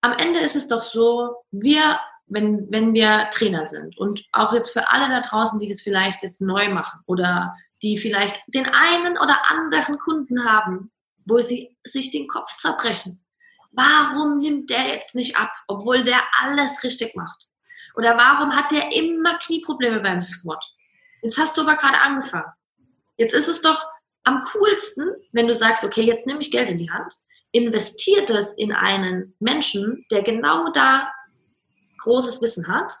am Ende ist es doch so, wir, wenn, wenn wir Trainer sind und auch jetzt für alle da draußen, die das vielleicht jetzt neu machen oder die vielleicht den einen oder anderen Kunden haben, wo sie sich den Kopf zerbrechen. Warum nimmt der jetzt nicht ab, obwohl der alles richtig macht? Oder warum hat der immer Knieprobleme beim Squat? Jetzt hast du aber gerade angefangen. Jetzt ist es doch am coolsten, wenn du sagst, okay, jetzt nehme ich Geld in die Hand, investiert es in einen Menschen, der genau da großes Wissen hat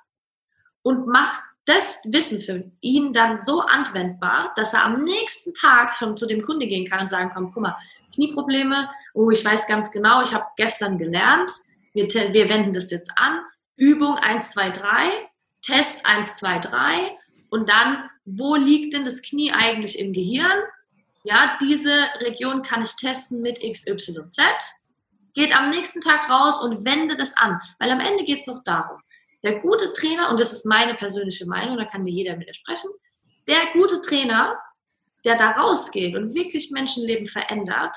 und macht das Wissen für ihn dann so anwendbar, dass er am nächsten Tag schon zu dem Kunde gehen kann und sagen kann, guck mal, Knieprobleme, oh, ich weiß ganz genau, ich habe gestern gelernt, wir, wir wenden das jetzt an, Übung 1, 2, 3, Test 1, 2, 3 und dann, wo liegt denn das Knie eigentlich im Gehirn? Ja, diese Region kann ich testen mit XYZ. Geht am nächsten Tag raus und wende das an, weil am Ende geht es noch darum, der gute Trainer, und das ist meine persönliche Meinung, da kann mir jeder widersprechen, der gute Trainer, der da rausgeht und wirklich Menschenleben verändert,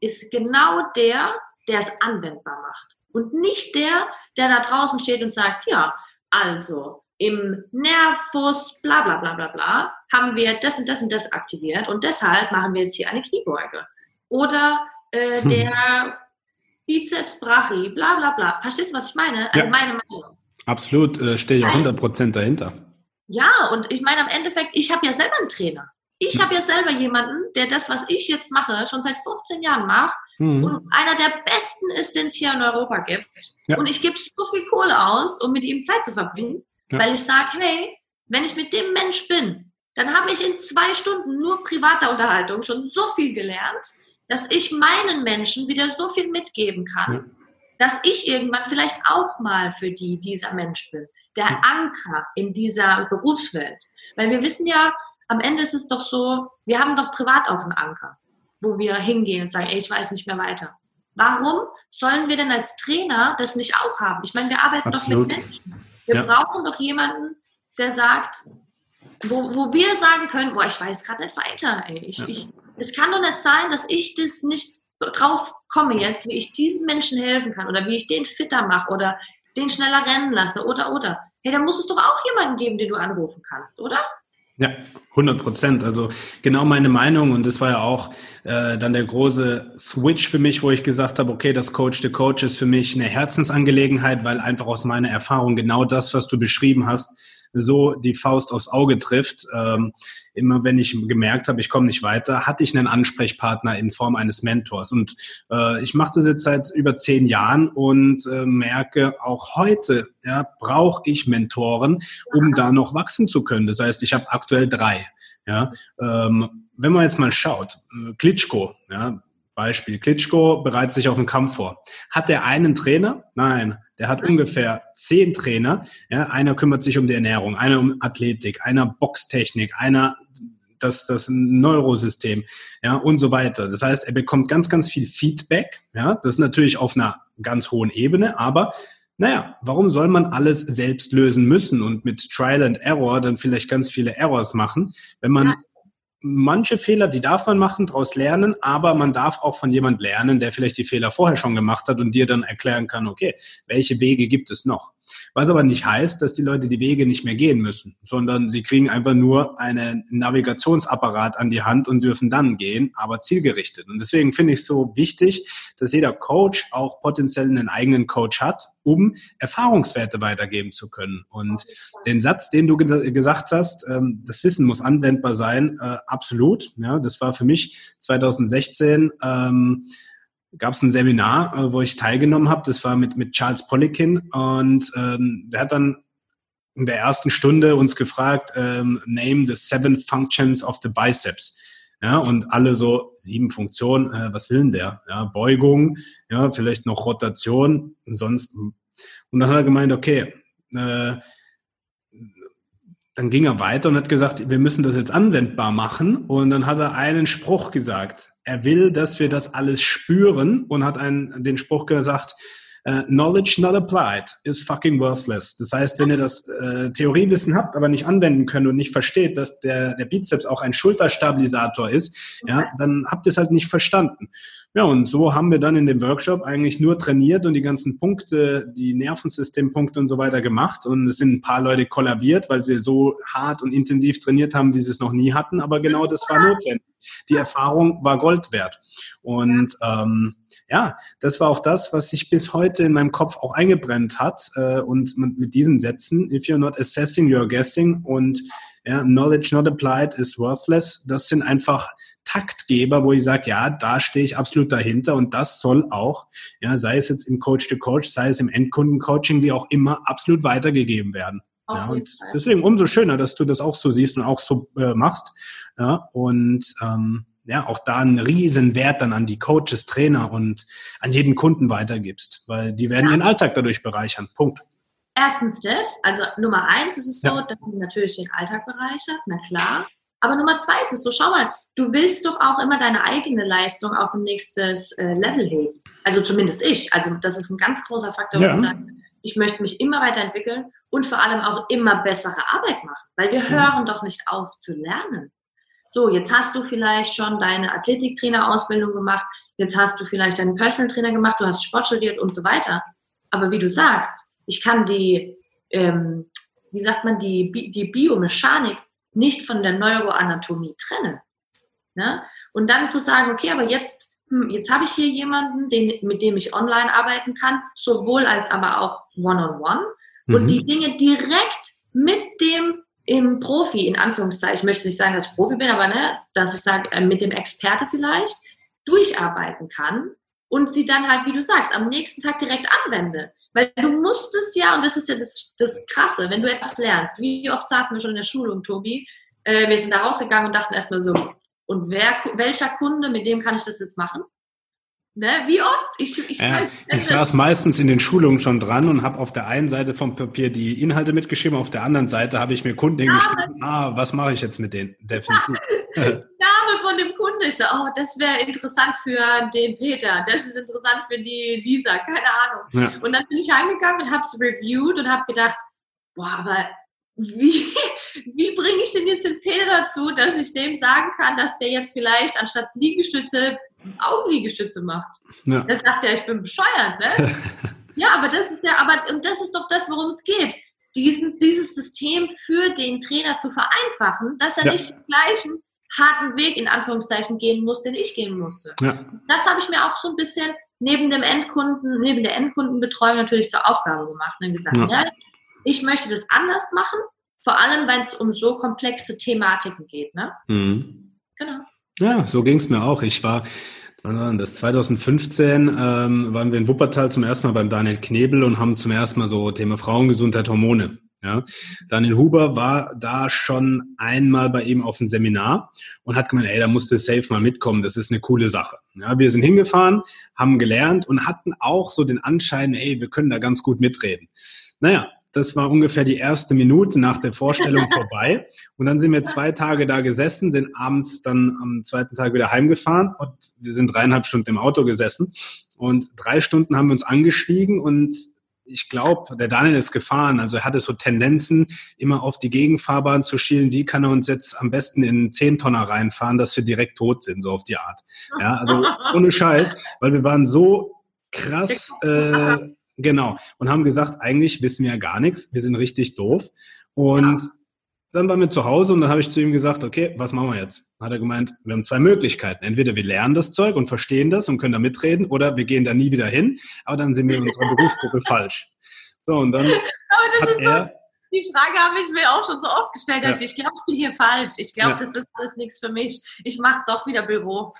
ist genau der, der es anwendbar macht. Und nicht der, der da draußen steht und sagt, ja, also im Nervus, bla bla bla bla bla, haben wir das und das und das aktiviert und deshalb machen wir jetzt hier eine Kniebeuge. Oder äh, hm. der Bizeps Brachi, bla bla bla. Verstehst du, was ich meine? Also ja. meine Meinung. Absolut, äh, stehe ich auch 100% dahinter. Ja, und ich meine, am Endeffekt, ich habe ja selber einen Trainer. Ich hm. habe ja selber jemanden, der das, was ich jetzt mache, schon seit 15 Jahren macht mhm. und einer der besten ist, den es hier in Europa gibt. Ja. Und ich gebe so viel Kohle aus, um mit ihm Zeit zu verbringen, ja. weil ich sage, hey, wenn ich mit dem Mensch bin, dann habe ich in zwei Stunden nur privater Unterhaltung schon so viel gelernt, dass ich meinen Menschen wieder so viel mitgeben kann. Ja dass ich irgendwann vielleicht auch mal für die dieser Mensch bin, der Anker in dieser Berufswelt. Weil wir wissen ja, am Ende ist es doch so, wir haben doch privat auch einen Anker, wo wir hingehen und sagen, ey, ich weiß nicht mehr weiter. Warum sollen wir denn als Trainer das nicht auch haben? Ich meine, wir arbeiten Absolut. doch mit Menschen. Wir ja. brauchen doch jemanden, der sagt, wo, wo wir sagen können, boah, ich weiß gerade nicht weiter. Ey. Ich, ja. ich, es kann doch nicht sein, dass ich das nicht drauf komme jetzt, wie ich diesen Menschen helfen kann oder wie ich den fitter mache oder den schneller rennen lasse oder oder. Hey, da muss es doch auch jemanden geben, den du anrufen kannst, oder? Ja, 100 Prozent. Also genau meine Meinung und das war ja auch äh, dann der große Switch für mich, wo ich gesagt habe, okay, das Coach the Coach ist für mich eine Herzensangelegenheit, weil einfach aus meiner Erfahrung genau das, was du beschrieben hast, so die Faust aufs Auge trifft. Ähm, immer wenn ich gemerkt habe, ich komme nicht weiter, hatte ich einen Ansprechpartner in Form eines Mentors. Und äh, ich mache das jetzt seit über zehn Jahren und äh, merke, auch heute ja, brauche ich Mentoren, um da noch wachsen zu können. Das heißt, ich habe aktuell drei. Ja, ähm, wenn man jetzt mal schaut, äh, Klitschko, ja, Beispiel, Klitschko bereitet sich auf den Kampf vor. Hat er einen Trainer? Nein. Der hat ungefähr zehn Trainer. Ja, einer kümmert sich um die Ernährung, einer um Athletik, einer Boxtechnik, einer das, das Neurosystem, ja, und so weiter. Das heißt, er bekommt ganz, ganz viel Feedback, ja, das ist natürlich auf einer ganz hohen Ebene, aber naja, warum soll man alles selbst lösen müssen und mit Trial and Error dann vielleicht ganz viele Errors machen, wenn man manche Fehler, die darf man machen, daraus lernen, aber man darf auch von jemand lernen, der vielleicht die Fehler vorher schon gemacht hat und dir dann erklären kann, okay, welche Wege gibt es noch? Was aber nicht heißt, dass die Leute die Wege nicht mehr gehen müssen, sondern sie kriegen einfach nur einen Navigationsapparat an die Hand und dürfen dann gehen, aber zielgerichtet. Und deswegen finde ich es so wichtig, dass jeder Coach auch potenziell einen eigenen Coach hat, um Erfahrungswerte weitergeben zu können. Und den Satz, den du gesagt hast, ähm, das Wissen muss anwendbar sein, äh, absolut. Ja, das war für mich 2016 gab es ein Seminar, äh, wo ich teilgenommen habe. Das war mit, mit Charles Poliquin und ähm, der hat dann in der ersten Stunde uns gefragt, ähm, name the seven functions of the biceps. Ja, und alle so sieben Funktionen, äh, was will denn der? Ja, Beugung, ja, vielleicht noch Rotation und sonst. Und dann hat er gemeint, okay, äh, dann ging er weiter und hat gesagt, wir müssen das jetzt anwendbar machen. Und dann hat er einen Spruch gesagt. Er will, dass wir das alles spüren und hat einen, den Spruch gesagt, Uh, knowledge not applied is fucking worthless. Das heißt, wenn ihr das äh, Theoriewissen habt, aber nicht anwenden könnt und nicht versteht, dass der, der Bizeps auch ein Schulterstabilisator ist, ja, dann habt ihr es halt nicht verstanden. Ja, und so haben wir dann in dem Workshop eigentlich nur trainiert und die ganzen Punkte, die Nervensystempunkte und so weiter gemacht. Und es sind ein paar Leute kollabiert, weil sie so hart und intensiv trainiert haben, wie sie es noch nie hatten. Aber genau das war notwendig. Die Erfahrung war Gold wert. Und ähm, ja, das war auch das, was sich bis heute in meinem Kopf auch eingebrennt hat. Äh, und mit diesen Sätzen, if you're not assessing, you're guessing und ja, knowledge not applied is worthless. Das sind einfach Taktgeber, wo ich sage, ja, da stehe ich absolut dahinter und das soll auch, ja, sei es jetzt im Coach-to-Coach, sei es im Endkundencoaching, wie auch immer, absolut weitergegeben werden. Ja, und deswegen umso schöner, dass du das auch so siehst und auch so äh, machst. Ja, und ähm, ja, auch da einen riesen Wert dann an die Coaches, Trainer und an jeden Kunden weitergibst, weil die werden ja. ihren Alltag dadurch bereichern. Punkt. Erstens das, also Nummer eins ist es so, ja. dass sie natürlich den Alltag bereichert, na klar. Aber Nummer zwei ist es so, schau mal, du willst doch auch immer deine eigene Leistung auf ein nächstes äh, Level heben. Also zumindest ich. Also das ist ein ganz großer Faktor, ja. wo ich sage, ich möchte mich immer weiterentwickeln und vor allem auch immer bessere Arbeit machen, weil wir hören doch nicht auf zu lernen. So, jetzt hast du vielleicht schon deine Athletiktrainer-Ausbildung gemacht, jetzt hast du vielleicht deinen Personal Trainer gemacht, du hast Sport studiert und so weiter. Aber wie du sagst, ich kann die, ähm, wie sagt man, die, die Biomechanik nicht von der Neuroanatomie trennen. Ne? Und dann zu sagen, okay, aber jetzt, hm, jetzt habe ich hier jemanden, den, mit dem ich online arbeiten kann, sowohl als aber auch one-on-one. -on -one. Mhm. Und die Dinge direkt mit dem im Profi, in Anführungszeichen, ich möchte nicht sagen, dass ich Profi bin, aber ne, dass ich sage, äh, mit dem Experte vielleicht durcharbeiten kann und sie dann halt, wie du sagst, am nächsten Tag direkt anwende. Weil du musst es ja, und das ist ja das, das Krasse, wenn du etwas lernst. Wie oft saßen wir schon in der Schulung, Tobi? Äh, wir sind da rausgegangen und dachten erstmal so, und wer, welcher Kunde, mit dem kann ich das jetzt machen? Ne? Wie oft? Ich, ich, ja, ich saß meistens in den Schulungen schon dran und habe auf der einen Seite vom Papier die Inhalte mitgeschrieben, auf der anderen Seite habe ich mir Kunden hingeschrieben, ah, was mache ich jetzt mit denen? Definitiv. (laughs) Name von dem Kunden. Ich so, oh, das wäre interessant für den Peter, das ist interessant für die Lisa, keine Ahnung. Ja. Und dann bin ich heimgegangen und habe es reviewed und habe gedacht, boah, aber wie, (laughs) wie bringe ich denn jetzt den Peter dazu, dass ich dem sagen kann, dass der jetzt vielleicht anstatt Liegestütze Augenliegestütze macht. Ja. Das sagt er, ich bin bescheuert, ne? (laughs) ja, aber das ist ja, aber das ist doch das, worum es geht. Dieses, dieses System für den Trainer zu vereinfachen, dass er ja. nicht den gleichen harten Weg in Anführungszeichen gehen muss, den ich gehen musste. Ja. Das habe ich mir auch so ein bisschen neben dem Endkunden, neben der Endkundenbetreuung natürlich zur Aufgabe gemacht und gesagt, ja. ja ich möchte das anders machen, vor allem, wenn es um so komplexe Thematiken geht. Ne? Mhm. Genau. Ja, so ging es mir auch. Ich war, wann war das? 2015 ähm, waren wir in Wuppertal zum ersten Mal beim Daniel Knebel und haben zum ersten Mal so Thema Frauengesundheit, Hormone. Ja, Daniel Huber war da schon einmal bei ihm auf dem Seminar und hat gemeint, ey, da musst du safe mal mitkommen, das ist eine coole Sache. Ja, wir sind hingefahren, haben gelernt und hatten auch so den Anschein, ey, wir können da ganz gut mitreden. Naja, das war ungefähr die erste Minute nach der Vorstellung (laughs) vorbei. Und dann sind wir zwei Tage da gesessen, sind abends dann am zweiten Tag wieder heimgefahren und wir sind dreieinhalb Stunden im Auto gesessen. Und drei Stunden haben wir uns angeschwiegen und ich glaube, der Daniel ist gefahren. Also er hatte so Tendenzen, immer auf die Gegenfahrbahn zu schielen. Wie kann er uns jetzt am besten in einen Zehntonner reinfahren, dass wir direkt tot sind, so auf die Art. Ja, also ohne Scheiß, weil wir waren so krass äh, (laughs) Genau. Und haben gesagt, eigentlich wissen wir ja gar nichts, wir sind richtig doof. Und ja. dann waren wir zu Hause und dann habe ich zu ihm gesagt, okay, was machen wir jetzt? Dann hat er gemeint, wir haben zwei Möglichkeiten. Entweder wir lernen das Zeug und verstehen das und können da mitreden oder wir gehen da nie wieder hin, aber dann sind wir in unserer Berufsgruppe falsch. So, und dann (laughs) hat er... Die Frage habe ich mir auch schon so oft gestellt. Ja. Ich glaube, ich bin hier falsch. Ich glaube, ja. das ist alles nichts für mich. Ich mache doch wieder Büro.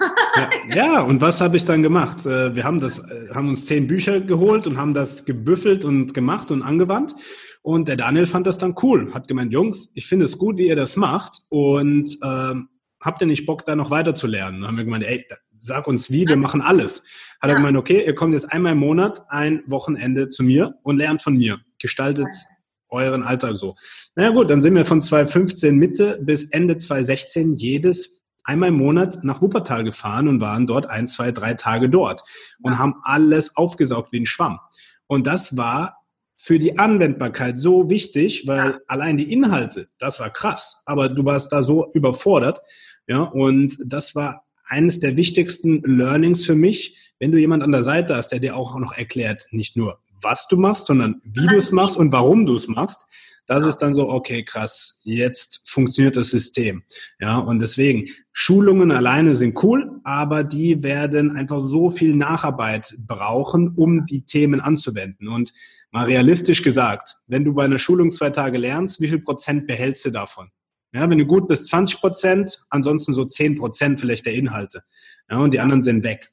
ja. (laughs) ja, und was habe ich dann gemacht? Äh, wir haben, das, äh, haben uns zehn Bücher geholt und haben das gebüffelt und gemacht und angewandt. Und der Daniel fand das dann cool. Hat gemeint, Jungs, ich finde es gut, wie ihr das macht. Und ähm, habt ihr nicht Bock, da noch weiter zu lernen? Dann haben wir gemeint, ey, sag uns wie, wir machen alles. Hat er gemeint, okay, ihr kommt jetzt einmal im Monat ein Wochenende zu mir und lernt von mir. Gestaltet euren Alltag so. Naja gut, dann sind wir von 2015 Mitte bis Ende 2016 jedes einmal im Monat nach Wuppertal gefahren und waren dort ein, zwei, drei Tage dort und haben alles aufgesaugt wie ein Schwamm. Und das war für die Anwendbarkeit so wichtig, weil ja. allein die Inhalte, das war krass, aber du warst da so überfordert, ja, und das war eines der wichtigsten Learnings für mich, wenn du jemand an der Seite hast, der dir auch noch erklärt, nicht nur was du machst, sondern wie du es machst und warum du es machst. Das ist dann so, okay, krass, jetzt funktioniert das System. Ja, und deswegen, Schulungen alleine sind cool, aber die werden einfach so viel Nacharbeit brauchen, um die Themen anzuwenden. Und mal realistisch gesagt, wenn du bei einer Schulung zwei Tage lernst, wie viel Prozent behältst du davon? Ja, wenn du gut bist, 20 Prozent, ansonsten so 10 Prozent vielleicht der Inhalte. Ja, und die anderen sind weg.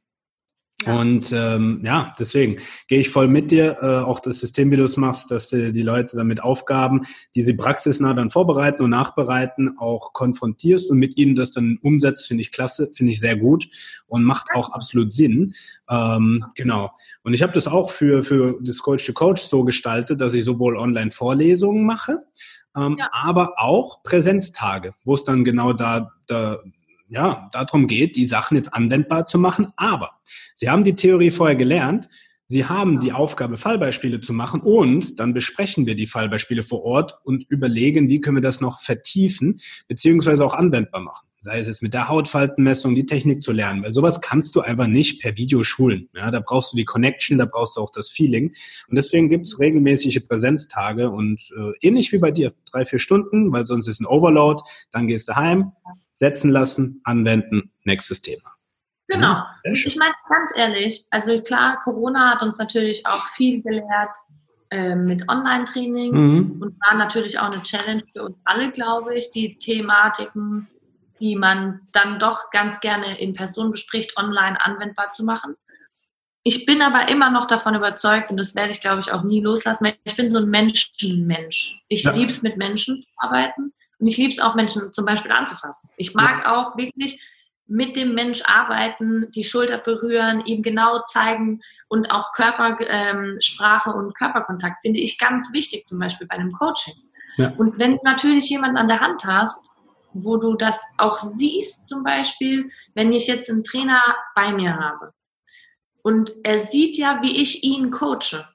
Ja. Und ähm, ja, deswegen gehe ich voll mit dir, äh, auch das System, wie du es machst, dass du die Leute dann mit Aufgaben, die sie praxisnah dann vorbereiten und nachbereiten, auch konfrontierst und mit ihnen das dann umsetzt, finde ich klasse, finde ich sehr gut und macht auch absolut Sinn. Ähm, genau. Und ich habe das auch für, für das Coach to Coach so gestaltet, dass ich sowohl Online-Vorlesungen mache, ähm, ja. aber auch Präsenztage, wo es dann genau da, da ja, darum geht, die Sachen jetzt anwendbar zu machen. Aber Sie haben die Theorie vorher gelernt. Sie haben die Aufgabe, Fallbeispiele zu machen und dann besprechen wir die Fallbeispiele vor Ort und überlegen, wie können wir das noch vertiefen, beziehungsweise auch anwendbar machen. Sei es jetzt mit der Hautfaltenmessung, die Technik zu lernen, weil sowas kannst du einfach nicht per Video schulen. Ja, da brauchst du die Connection, da brauchst du auch das Feeling. Und deswegen gibt es regelmäßige Präsenztage und äh, ähnlich wie bei dir, drei, vier Stunden, weil sonst ist ein Overload, dann gehst du heim, setzen lassen, anwenden, nächstes Thema. Genau. Ich meine, ganz ehrlich, also klar, Corona hat uns natürlich auch viel gelehrt äh, mit Online-Training mhm. und war natürlich auch eine Challenge für uns alle, glaube ich, die Thematiken, die man dann doch ganz gerne in Person bespricht, online anwendbar zu machen. Ich bin aber immer noch davon überzeugt, und das werde ich, glaube ich, auch nie loslassen, ich bin so ein Menschenmensch. Ich ja. liebe es, mit Menschen zu arbeiten. Und ich liebe es auch, Menschen zum Beispiel anzufassen. Ich mag ja. auch wirklich mit dem Mensch arbeiten, die Schulter berühren, ihm genau zeigen und auch Körpersprache ähm, und Körperkontakt finde ich ganz wichtig, zum Beispiel bei einem Coaching. Ja. Und wenn du natürlich jemanden an der Hand hast, wo du das auch siehst, zum Beispiel, wenn ich jetzt einen Trainer bei mir habe und er sieht ja, wie ich ihn coache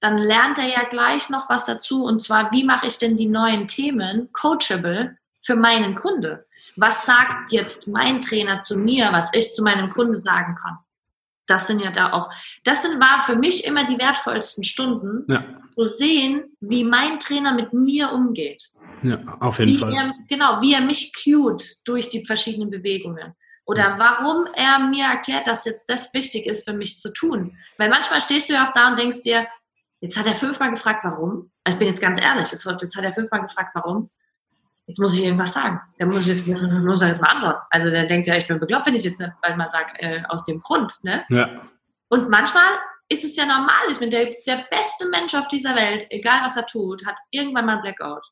dann lernt er ja gleich noch was dazu und zwar, wie mache ich denn die neuen Themen coachable für meinen Kunde? Was sagt jetzt mein Trainer zu mir, was ich zu meinem Kunde sagen kann? Das sind ja da auch, das sind, war für mich immer die wertvollsten Stunden, ja. zu sehen, wie mein Trainer mit mir umgeht. Ja, auf jeden wie Fall. Er, genau, wie er mich cued durch die verschiedenen Bewegungen. Oder warum er mir erklärt, dass jetzt das wichtig ist für mich zu tun. Weil manchmal stehst du ja auch da und denkst dir, Jetzt hat er fünfmal gefragt, warum. Also ich bin jetzt ganz ehrlich, jetzt, hat er fünfmal gefragt, warum. Jetzt muss ich irgendwas sagen. Der muss jetzt, muss er jetzt mal antworten. Also der denkt ja, ich bin beglaubt, wenn ich jetzt nicht mal sage, äh, aus dem Grund. Ne? Ja. Und manchmal ist es ja normal. Ich bin der, der beste Mensch auf dieser Welt, egal was er tut, hat irgendwann mal ein Blackout.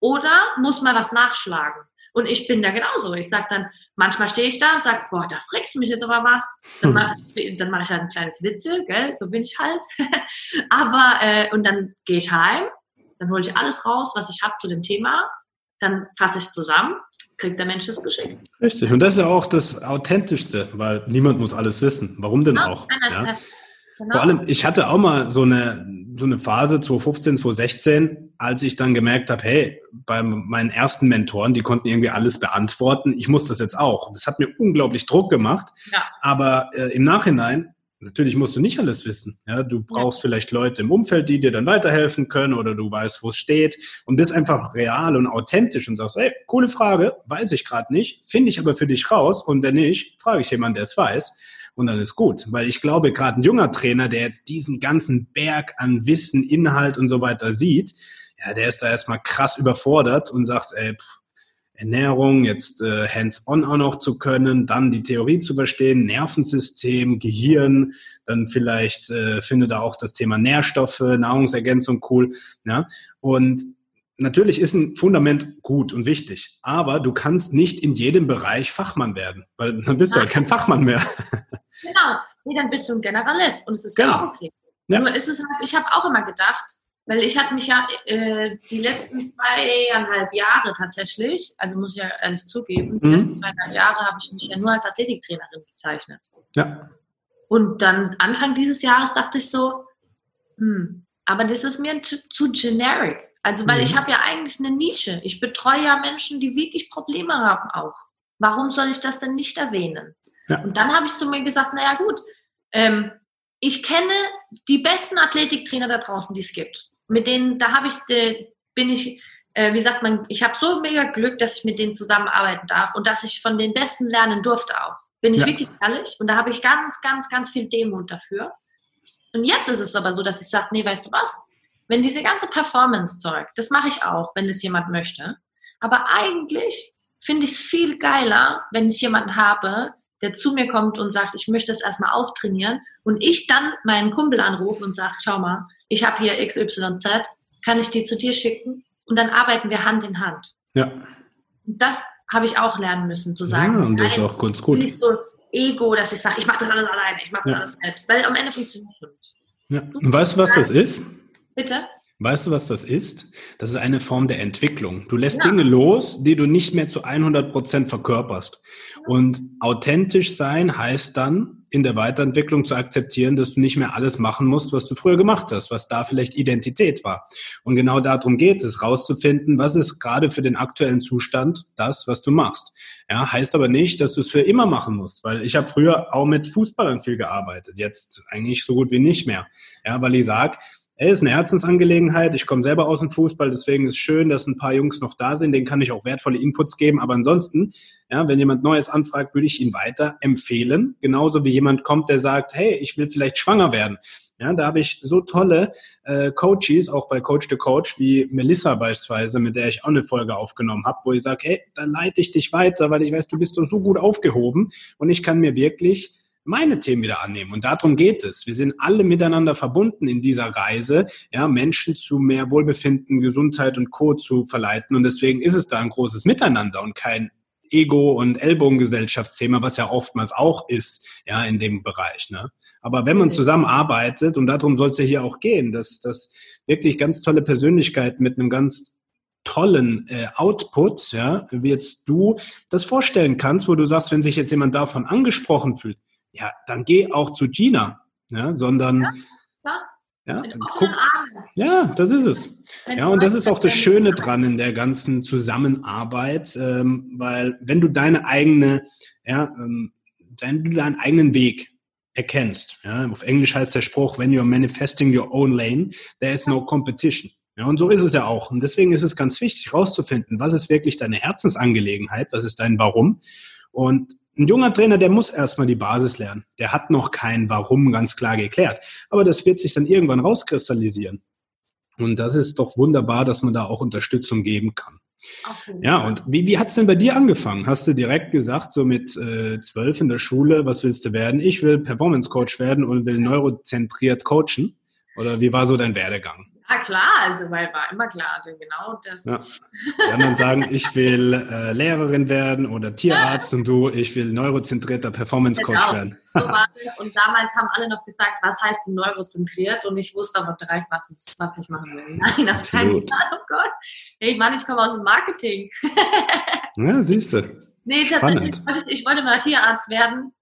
Oder muss mal was nachschlagen. Und ich bin da genauso. Ich sage dann, manchmal stehe ich da und sage, boah, da fragst du mich jetzt aber was. Dann mache ich, mach ich halt ein kleines Witzel, gell? so bin ich halt. (laughs) aber, äh, und dann gehe ich heim, dann hole ich alles raus, was ich habe zu dem Thema, dann fasse ich es zusammen, kriegt der Mensch das geschickt. Richtig. Und das ist ja auch das Authentischste, weil niemand muss alles wissen. Warum denn ja, auch? Ja? Genau. Vor allem, ich hatte auch mal so eine, so eine Phase 2015, 2016, als ich dann gemerkt habe, hey, bei meinen ersten Mentoren, die konnten irgendwie alles beantworten. Ich muss das jetzt auch. Das hat mir unglaublich Druck gemacht. Ja. Aber äh, im Nachhinein, natürlich musst du nicht alles wissen. Ja, du brauchst ja. vielleicht Leute im Umfeld, die dir dann weiterhelfen können oder du weißt, wo es steht. Und das einfach real und authentisch und sagst, hey, coole Frage, weiß ich gerade nicht, finde ich aber für dich raus. Und wenn nicht, frage ich jemanden, der es weiß und dann ist gut. Weil ich glaube, gerade ein junger Trainer, der jetzt diesen ganzen Berg an Wissen, Inhalt und so weiter sieht, ja, der ist da erstmal krass überfordert und sagt, ey, pff, Ernährung, jetzt äh, hands-on auch noch zu können, dann die Theorie zu verstehen, Nervensystem, Gehirn, dann vielleicht äh, findet er auch das Thema Nährstoffe, Nahrungsergänzung cool. Ja? Und natürlich ist ein Fundament gut und wichtig, aber du kannst nicht in jedem Bereich Fachmann werden, weil dann bist du halt kein Fachmann mehr. Genau, nee, dann bist du ein Generalist und es ist genau. ja auch okay. Ja. Nur ist es halt, ich habe auch immer gedacht, weil ich hatte mich ja äh, die letzten zweieinhalb Jahre tatsächlich, also muss ich ja ehrlich zugeben, die mhm. letzten zweieinhalb Jahre habe ich mich ja nur als Athletiktrainerin bezeichnet. Ja. Und dann Anfang dieses Jahres dachte ich so, hm, aber das ist mir zu, zu generic. Also, weil mhm. ich habe ja eigentlich eine Nische. Ich betreue ja Menschen, die wirklich Probleme haben auch. Warum soll ich das denn nicht erwähnen? Ja. Und dann habe ich zu mir gesagt, naja gut, ähm, ich kenne die besten Athletiktrainer da draußen, die es gibt. Mit denen, da habe ich, de, bin ich, äh, wie sagt man, ich habe so mega Glück, dass ich mit denen zusammenarbeiten darf und dass ich von den Besten lernen durfte auch. Bin ich ja. wirklich ehrlich? Und da habe ich ganz, ganz, ganz viel Demut dafür. Und jetzt ist es aber so, dass ich sage, nee, weißt du was? Wenn diese ganze Performance-Zeug, das mache ich auch, wenn es jemand möchte. Aber eigentlich finde ich es viel geiler, wenn ich jemanden habe, der zu mir kommt und sagt, ich möchte das erstmal auftrainieren und ich dann meinen Kumpel anrufe und sage, schau mal, ich habe hier XYZ, kann ich die zu dir schicken? Und dann arbeiten wir Hand in Hand. Ja. Das habe ich auch lernen müssen, zu sagen. Ja, und das ist auch ganz gut. Nicht so Ego, dass ich sage, ich mache das alles alleine, ich mache das ja. alles selbst. Weil am Ende funktioniert es nicht. Ja. Und weißt du, was das ist? Bitte? Weißt du, was das ist? Das ist eine Form der Entwicklung. Du lässt ja. Dinge los, die du nicht mehr zu 100 Prozent verkörperst. Und authentisch sein heißt dann, in der Weiterentwicklung zu akzeptieren, dass du nicht mehr alles machen musst, was du früher gemacht hast, was da vielleicht Identität war. Und genau darum geht es, rauszufinden, was ist gerade für den aktuellen Zustand das, was du machst. Ja, heißt aber nicht, dass du es für immer machen musst, weil ich habe früher auch mit Fußballern viel gearbeitet, jetzt eigentlich so gut wie nicht mehr. Ja, weil ich sag, Ey, ist eine Herzensangelegenheit. Ich komme selber aus dem Fußball, deswegen ist es schön, dass ein paar Jungs noch da sind. Denen kann ich auch wertvolle Inputs geben. Aber ansonsten, ja, wenn jemand Neues anfragt, würde ich ihn weiter empfehlen. Genauso wie jemand kommt, der sagt, hey, ich will vielleicht schwanger werden. Ja, da habe ich so tolle äh, Coaches, auch bei Coach to Coach, wie Melissa beispielsweise, mit der ich auch eine Folge aufgenommen habe, wo ich sage, hey, da leite ich dich weiter, weil ich weiß, du bist doch so gut aufgehoben und ich kann mir wirklich meine Themen wieder annehmen. Und darum geht es. Wir sind alle miteinander verbunden in dieser Reise, ja, Menschen zu mehr Wohlbefinden, Gesundheit und Co. zu verleiten. Und deswegen ist es da ein großes Miteinander und kein Ego- und Ellbogengesellschaftsthema, was ja oftmals auch ist, ja, in dem Bereich. Ne? Aber wenn man zusammenarbeitet, und darum soll es ja hier auch gehen, dass, dass wirklich ganz tolle Persönlichkeiten mit einem ganz tollen äh, Output, ja, wie jetzt du das vorstellen kannst, wo du sagst, wenn sich jetzt jemand davon angesprochen fühlt, ja, dann geh auch zu Gina, ja, sondern ja, ja, guck, ja, das ist es. Ja, und das ist auch das Schöne dran in der ganzen Zusammenarbeit, ähm, weil wenn du deine eigene, ja, ähm, wenn du deinen eigenen Weg erkennst, ja, auf Englisch heißt der Spruch, when you're manifesting your own lane, there is no competition. Ja, und so ist es ja auch. Und deswegen ist es ganz wichtig, herauszufinden, was ist wirklich deine Herzensangelegenheit, was ist dein Warum. Und ein junger Trainer, der muss erstmal die Basis lernen. Der hat noch kein Warum ganz klar geklärt. Aber das wird sich dann irgendwann rauskristallisieren. Und das ist doch wunderbar, dass man da auch Unterstützung geben kann. Okay. Ja, und wie, wie hat es denn bei dir angefangen? Hast du direkt gesagt, so mit äh, zwölf in der Schule, was willst du werden? Ich will Performance Coach werden und will neurozentriert coachen. Oder wie war so dein Werdegang? Ja, klar, also weil war immer klar, denn genau das. Ja. Die anderen sagen, ich will äh, Lehrerin werden oder Tierarzt und du, ich will neurozentrierter Performance Coach genau. werden. so war das. Und damals haben alle noch gesagt, was heißt neurozentriert? Und ich wusste aber direkt, was, ist, was ich machen will. (laughs) Nein, auf keinen Fall. Oh Gott. Hey Mann, ich komme aus dem Marketing. (laughs) ja, siehst du. Nee, tatsächlich, ich, ich wollte mal Tierarzt werden.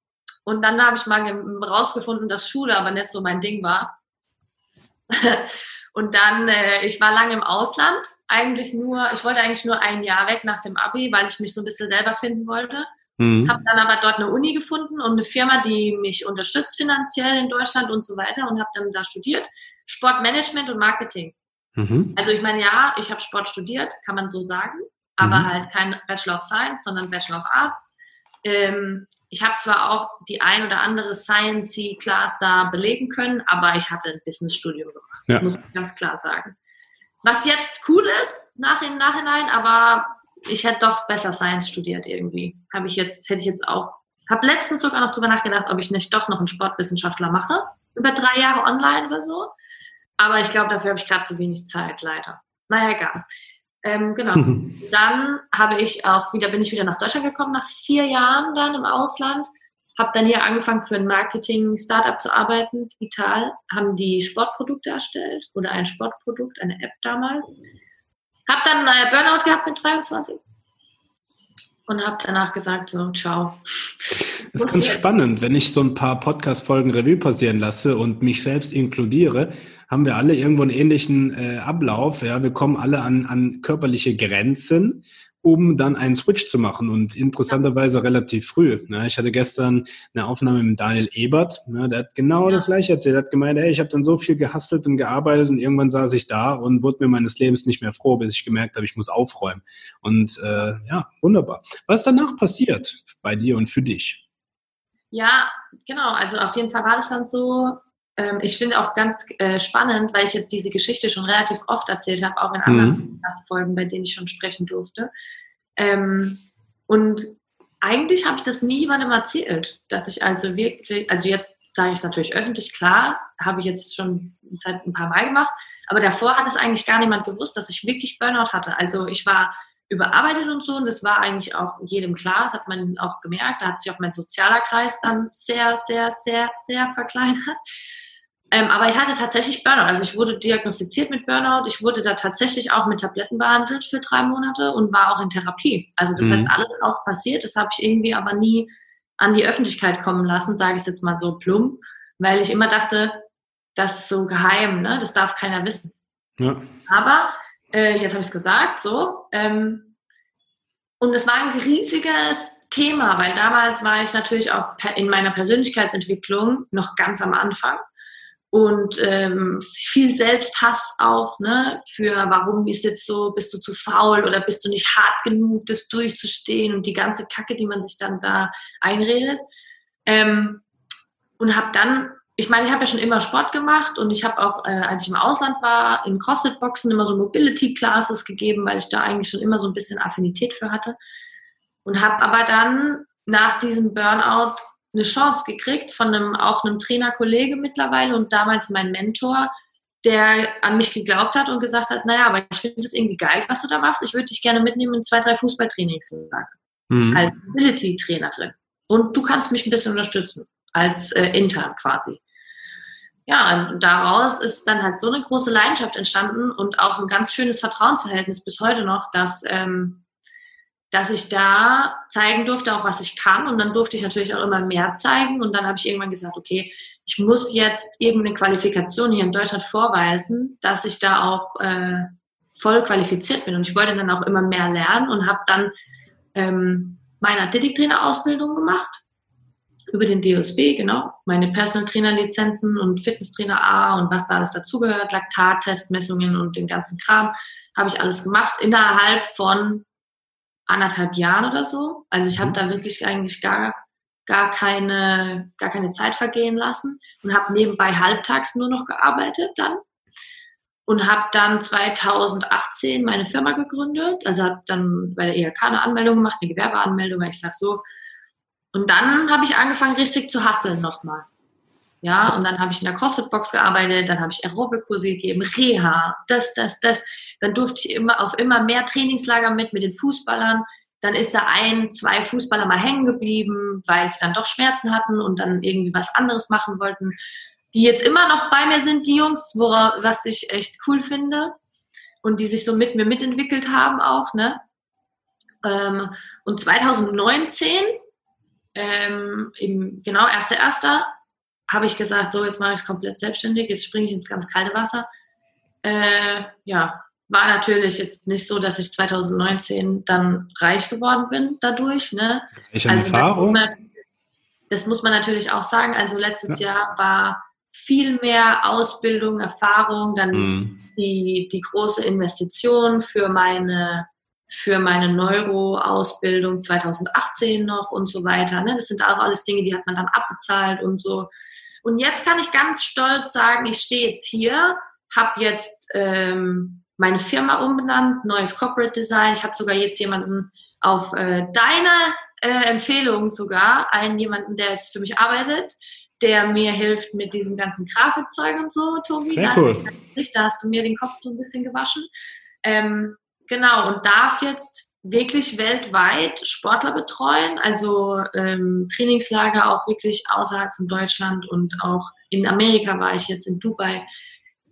Und dann habe ich mal rausgefunden, dass Schule aber nicht so mein Ding war. (laughs) Und dann, äh, ich war lange im Ausland, eigentlich nur, ich wollte eigentlich nur ein Jahr weg nach dem Abi, weil ich mich so ein bisschen selber finden wollte. Mhm. Habe dann aber dort eine Uni gefunden und eine Firma, die mich unterstützt finanziell in Deutschland und so weiter und habe dann da studiert. Sportmanagement und Marketing. Mhm. Also ich meine, ja, ich habe Sport studiert, kann man so sagen, aber mhm. halt kein Bachelor of Science, sondern Bachelor of Arts. Ähm, ich habe zwar auch die ein oder andere Science-Class da belegen können, aber ich hatte ein Business-Studium gemacht, ja. muss ich ganz klar sagen. Was jetzt cool ist, nach im Nachhinein, aber ich hätte doch besser Science studiert irgendwie. Habe ich jetzt, hätte ich jetzt auch, habe letztens sogar noch drüber nachgedacht, ob ich nicht doch noch einen Sportwissenschaftler mache, über drei Jahre online oder so. Aber ich glaube, dafür habe ich gerade zu wenig Zeit, leider. Naja, egal. Ähm, genau. (laughs) dann habe ich auch wieder, bin ich wieder nach Deutschland gekommen, nach vier Jahren dann im Ausland. Habe dann hier angefangen für ein Marketing-Startup zu arbeiten, digital. Haben die Sportprodukte erstellt oder ein Sportprodukt, eine App damals. Habe dann äh, Burnout gehabt mit 23 und habe danach gesagt, so, ciao. Das (laughs) ist ganz spannend, wenn ich so ein paar Podcast-Folgen Revue passieren lasse und mich selbst inkludiere, haben wir alle irgendwo einen ähnlichen äh, Ablauf. Ja, wir kommen alle an, an körperliche Grenzen um dann einen Switch zu machen und interessanterweise relativ früh. Ne? Ich hatte gestern eine Aufnahme mit Daniel Ebert, ne? der hat genau ja. das gleiche erzählt. Er hat gemeint, ey, ich habe dann so viel gehustelt und gearbeitet und irgendwann saß ich da und wurde mir meines Lebens nicht mehr froh, bis ich gemerkt habe, ich muss aufräumen. Und äh, ja, wunderbar. Was ist danach passiert bei dir und für dich? Ja, genau. Also auf jeden Fall war das dann so, ähm, ich finde auch ganz äh, spannend, weil ich jetzt diese Geschichte schon relativ oft erzählt habe, auch in anderen mhm. Folgen, bei denen ich schon sprechen durfte. Ähm, und eigentlich habe ich das nie jemandem erzählt, dass ich also wirklich, also jetzt sage ich es natürlich öffentlich, klar, habe ich jetzt schon seit ein paar Mal gemacht, aber davor hat es eigentlich gar niemand gewusst, dass ich wirklich Burnout hatte. Also ich war überarbeitet und so und das war eigentlich auch jedem klar, das hat man auch gemerkt, da hat sich auch mein sozialer Kreis dann sehr, sehr, sehr, sehr verkleinert. Ähm, aber ich hatte tatsächlich Burnout. Also ich wurde diagnostiziert mit Burnout. Ich wurde da tatsächlich auch mit Tabletten behandelt für drei Monate und war auch in Therapie. Also das mhm. ist alles auch passiert. Das habe ich irgendwie aber nie an die Öffentlichkeit kommen lassen, sage ich es jetzt mal so plump, weil ich immer dachte, das ist so geheim, ne? das darf keiner wissen. Ja. Aber äh, jetzt habe ich es gesagt, so. Ähm, und es war ein riesiges Thema, weil damals war ich natürlich auch in meiner Persönlichkeitsentwicklung noch ganz am Anfang und ähm, viel Selbsthass auch, ne, für warum ist jetzt so, bist du zu faul oder bist du nicht hart genug, das durchzustehen und die ganze Kacke, die man sich dann da einredet. Ähm, und habe dann, ich meine, ich habe ja schon immer Sport gemacht und ich habe auch, äh, als ich im Ausland war, in CrossFit-Boxen immer so Mobility-Classes gegeben, weil ich da eigentlich schon immer so ein bisschen Affinität für hatte. Und habe aber dann nach diesem Burnout eine Chance gekriegt von einem, auch einem Trainerkollege mittlerweile und damals mein Mentor, der an mich geglaubt hat und gesagt hat, naja, aber ich finde das irgendwie geil, was du da machst. Ich würde dich gerne mitnehmen in zwei, drei Fußballtrainingslager mhm. als Ability-Trainerin. Und du kannst mich ein bisschen unterstützen, als äh, intern quasi. Ja, und daraus ist dann halt so eine große Leidenschaft entstanden und auch ein ganz schönes Vertrauensverhältnis bis heute noch, dass ähm, dass ich da zeigen durfte, auch was ich kann. Und dann durfte ich natürlich auch immer mehr zeigen. Und dann habe ich irgendwann gesagt, okay, ich muss jetzt irgendeine Qualifikation hier in Deutschland vorweisen, dass ich da auch äh, voll qualifiziert bin. Und ich wollte dann auch immer mehr lernen und habe dann ähm, meine Athletiktrainer-Ausbildung gemacht über den DOSB, genau, meine Personal Trainer Lizenzen und Fitnesstrainer A und was da alles dazugehört, Laktattestmessungen und den ganzen Kram, habe ich alles gemacht innerhalb von anderthalb Jahren oder so. Also ich habe mhm. da wirklich eigentlich gar, gar, keine, gar keine Zeit vergehen lassen und habe nebenbei halbtags nur noch gearbeitet dann und habe dann 2018 meine Firma gegründet. Also habe dann bei der IHK eine Anmeldung gemacht, eine Gewerbeanmeldung, weil ich sage so. Und dann habe ich angefangen, richtig zu hasseln nochmal. Ja, und dann habe ich in der CrossFit-Box gearbeitet, dann habe ich Aerobic-Kurse gegeben, Reha, das, das, das. Dann durfte ich immer auf immer mehr Trainingslager mit, mit den Fußballern. Dann ist da ein, zwei Fußballer mal hängen geblieben, weil sie dann doch Schmerzen hatten und dann irgendwie was anderes machen wollten. Die jetzt immer noch bei mir sind, die Jungs, worauf, was ich echt cool finde. Und die sich so mit mir mitentwickelt haben auch, ne? Ähm, und 2019, ähm, im, genau, 1.1., habe ich gesagt, so jetzt mache ich es komplett selbstständig, jetzt springe ich ins ganz kalte Wasser. Äh, ja, war natürlich jetzt nicht so, dass ich 2019 dann reich geworden bin dadurch. Ne? Ich also Erfahrung. Das muss, man, das muss man natürlich auch sagen. Also letztes ja. Jahr war viel mehr Ausbildung, Erfahrung, dann mhm. die, die große Investition für meine für meine Neuro-Ausbildung 2018 noch und so weiter. Ne? Das sind auch alles Dinge, die hat man dann abbezahlt und so. Und jetzt kann ich ganz stolz sagen, ich stehe jetzt hier, habe jetzt ähm, meine Firma umbenannt, neues Corporate Design. Ich habe sogar jetzt jemanden auf äh, deine äh, Empfehlung sogar, einen jemanden, der jetzt für mich arbeitet, der mir hilft mit diesem ganzen Grafikzeug und so, Tobi. Sehr cool. Da hast du mir den Kopf so ein bisschen gewaschen. Ähm, genau, und darf jetzt wirklich weltweit Sportler betreuen, also ähm, Trainingslager auch wirklich außerhalb von Deutschland und auch in Amerika war ich jetzt in Dubai.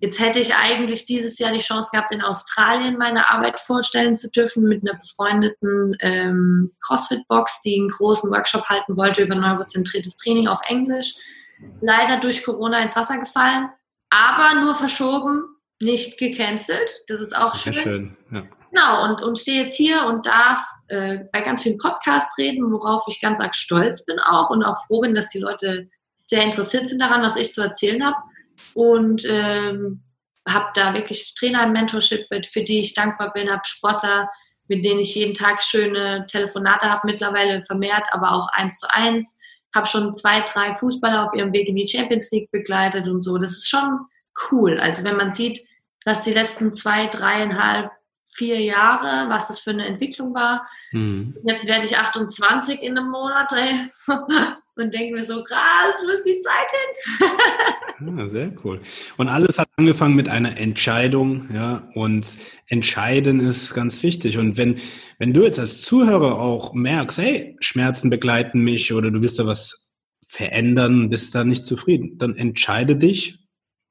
Jetzt hätte ich eigentlich dieses Jahr die Chance gehabt, in Australien meine Arbeit vorstellen zu dürfen mit einer befreundeten ähm, CrossFit-Box, die einen großen Workshop halten wollte über neurozentriertes Training auf Englisch. Leider durch Corona ins Wasser gefallen, aber nur verschoben, nicht gecancelt. Das ist auch Sehr schön. schön. Ja. Genau, und, und stehe jetzt hier und darf äh, bei ganz vielen Podcasts reden, worauf ich ganz arg stolz bin auch und auch froh bin, dass die Leute sehr interessiert sind daran, was ich zu erzählen habe. Und ähm, habe da wirklich Trainer im Mentorship, für die ich dankbar bin, habe Sportler, mit denen ich jeden Tag schöne Telefonate habe, mittlerweile vermehrt, aber auch eins zu eins. Habe schon zwei, drei Fußballer auf ihrem Weg in die Champions League begleitet und so. Das ist schon cool. Also wenn man sieht, dass die letzten zwei, dreieinhalb, vier Jahre, was das für eine Entwicklung war. Mhm. Jetzt werde ich 28 in einem Monat ey. (laughs) und denke mir so, krass, wo ist die Zeit hin? ja, (laughs) sehr cool. Und alles hat angefangen mit einer Entscheidung, ja, und entscheiden ist ganz wichtig. Und wenn, wenn du jetzt als Zuhörer auch merkst, hey, Schmerzen begleiten mich oder du willst da was verändern, bist da nicht zufrieden, dann entscheide dich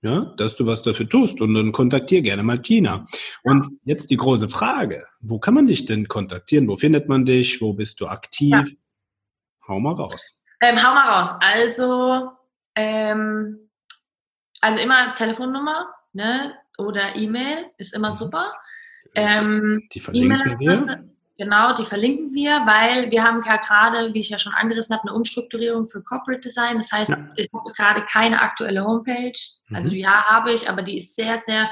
ja, dass du was dafür tust und dann kontaktier gerne mal Tina. Und jetzt die große Frage, wo kann man dich denn kontaktieren? Wo findet man dich? Wo bist du aktiv? Ja. Hau mal raus. Ähm, hau mal raus. Also, ähm, also immer Telefonnummer ne? oder E-Mail ist immer mhm. super. Ähm, die verlinken wir. Genau, die verlinken wir, weil wir haben ja gerade, wie ich ja schon angerissen habe, eine Umstrukturierung für Corporate Design. Das heißt, ja. ich habe gerade keine aktuelle Homepage. Mhm. Also ja, habe ich, aber die ist sehr, sehr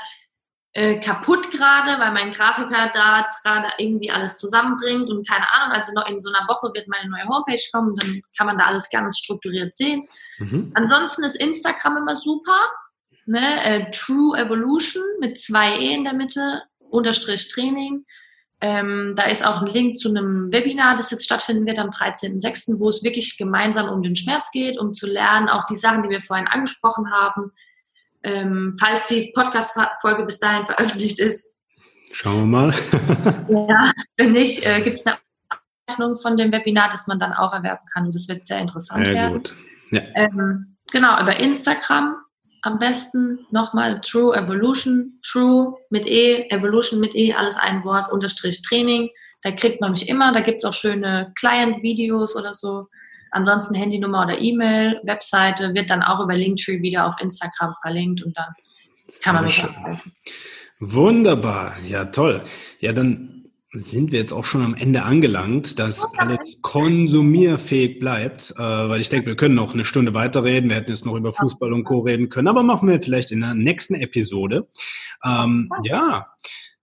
äh, kaputt gerade, weil mein Grafiker da gerade irgendwie alles zusammenbringt und keine Ahnung, also noch in so einer Woche wird meine neue Homepage kommen, dann kann man da alles ganz strukturiert sehen. Mhm. Ansonsten ist Instagram immer super. Ne? Äh, True Evolution mit zwei E in der Mitte, Unterstrich Training. Ähm, da ist auch ein Link zu einem Webinar, das jetzt stattfinden wird am 13.06., wo es wirklich gemeinsam um den Schmerz geht, um zu lernen, auch die Sachen, die wir vorhin angesprochen haben. Ähm, falls die Podcast-Folge bis dahin veröffentlicht ist. Schauen wir mal. (laughs) ja, wenn nicht, äh, gibt es eine Aufzeichnung von dem Webinar, das man dann auch erwerben kann. Das wird sehr interessant sehr werden. Gut. Ja. Ähm, genau, über Instagram am besten nochmal True Evolution, True mit E, Evolution mit E, alles ein Wort, Unterstrich Training. Da kriegt man mich immer. Da gibt es auch schöne Client-Videos oder so. Ansonsten Handynummer oder E-Mail, Webseite wird dann auch über Linktree wieder auf Instagram verlinkt und dann kann man mich erreichen. Wunderbar, ja toll. Ja, dann sind wir jetzt auch schon am Ende angelangt, dass alles konsumierfähig bleibt, äh, weil ich denke, wir können noch eine Stunde weiterreden. Wir hätten jetzt noch über Fußball und Co. reden können, aber machen wir vielleicht in der nächsten Episode. Ähm, ja,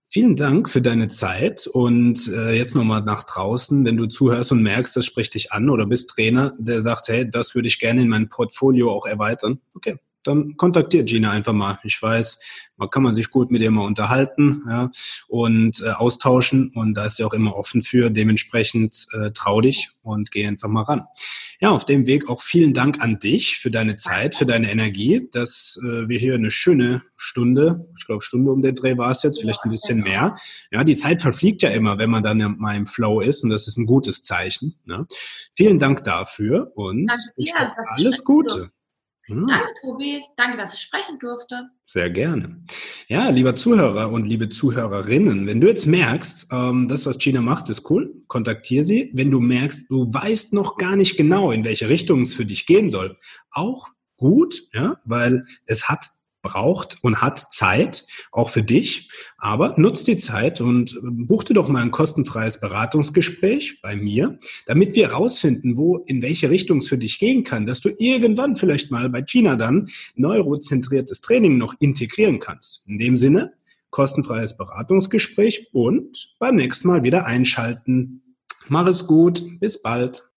vielen Dank für deine Zeit und äh, jetzt nochmal nach draußen, wenn du zuhörst und merkst, das spricht dich an oder bist Trainer, der sagt, hey, das würde ich gerne in mein Portfolio auch erweitern. Okay, dann kontaktiert Gina einfach mal. Ich weiß, man kann man sich gut mit ihr mal unterhalten ja, und äh, austauschen und da ist sie auch immer offen für. Dementsprechend äh, trau dich und geh einfach mal ran. Ja, auf dem Weg auch vielen Dank an dich für deine Zeit, für deine Energie, dass äh, wir hier eine schöne Stunde, ich glaube Stunde um den Dreh war es jetzt, vielleicht ein bisschen mehr. Ja, die Zeit verfliegt ja immer, wenn man dann mal im Flow ist und das ist ein gutes Zeichen. Ne? Vielen Dank dafür und Danke dir, alles Gute. Hm. Danke, Tobi. Danke, dass ich sprechen durfte. Sehr gerne. Ja, lieber Zuhörer und liebe Zuhörerinnen, wenn du jetzt merkst, ähm, das, was Gina macht, ist cool, kontaktiere sie. Wenn du merkst, du weißt noch gar nicht genau, in welche Richtung es für dich gehen soll, auch gut, ja, weil es hat braucht und hat Zeit, auch für dich. Aber nutzt die Zeit und buch dir doch mal ein kostenfreies Beratungsgespräch bei mir, damit wir herausfinden, wo, in welche Richtung es für dich gehen kann, dass du irgendwann vielleicht mal bei Gina dann neurozentriertes Training noch integrieren kannst. In dem Sinne, kostenfreies Beratungsgespräch und beim nächsten Mal wieder einschalten. Mach es gut. Bis bald.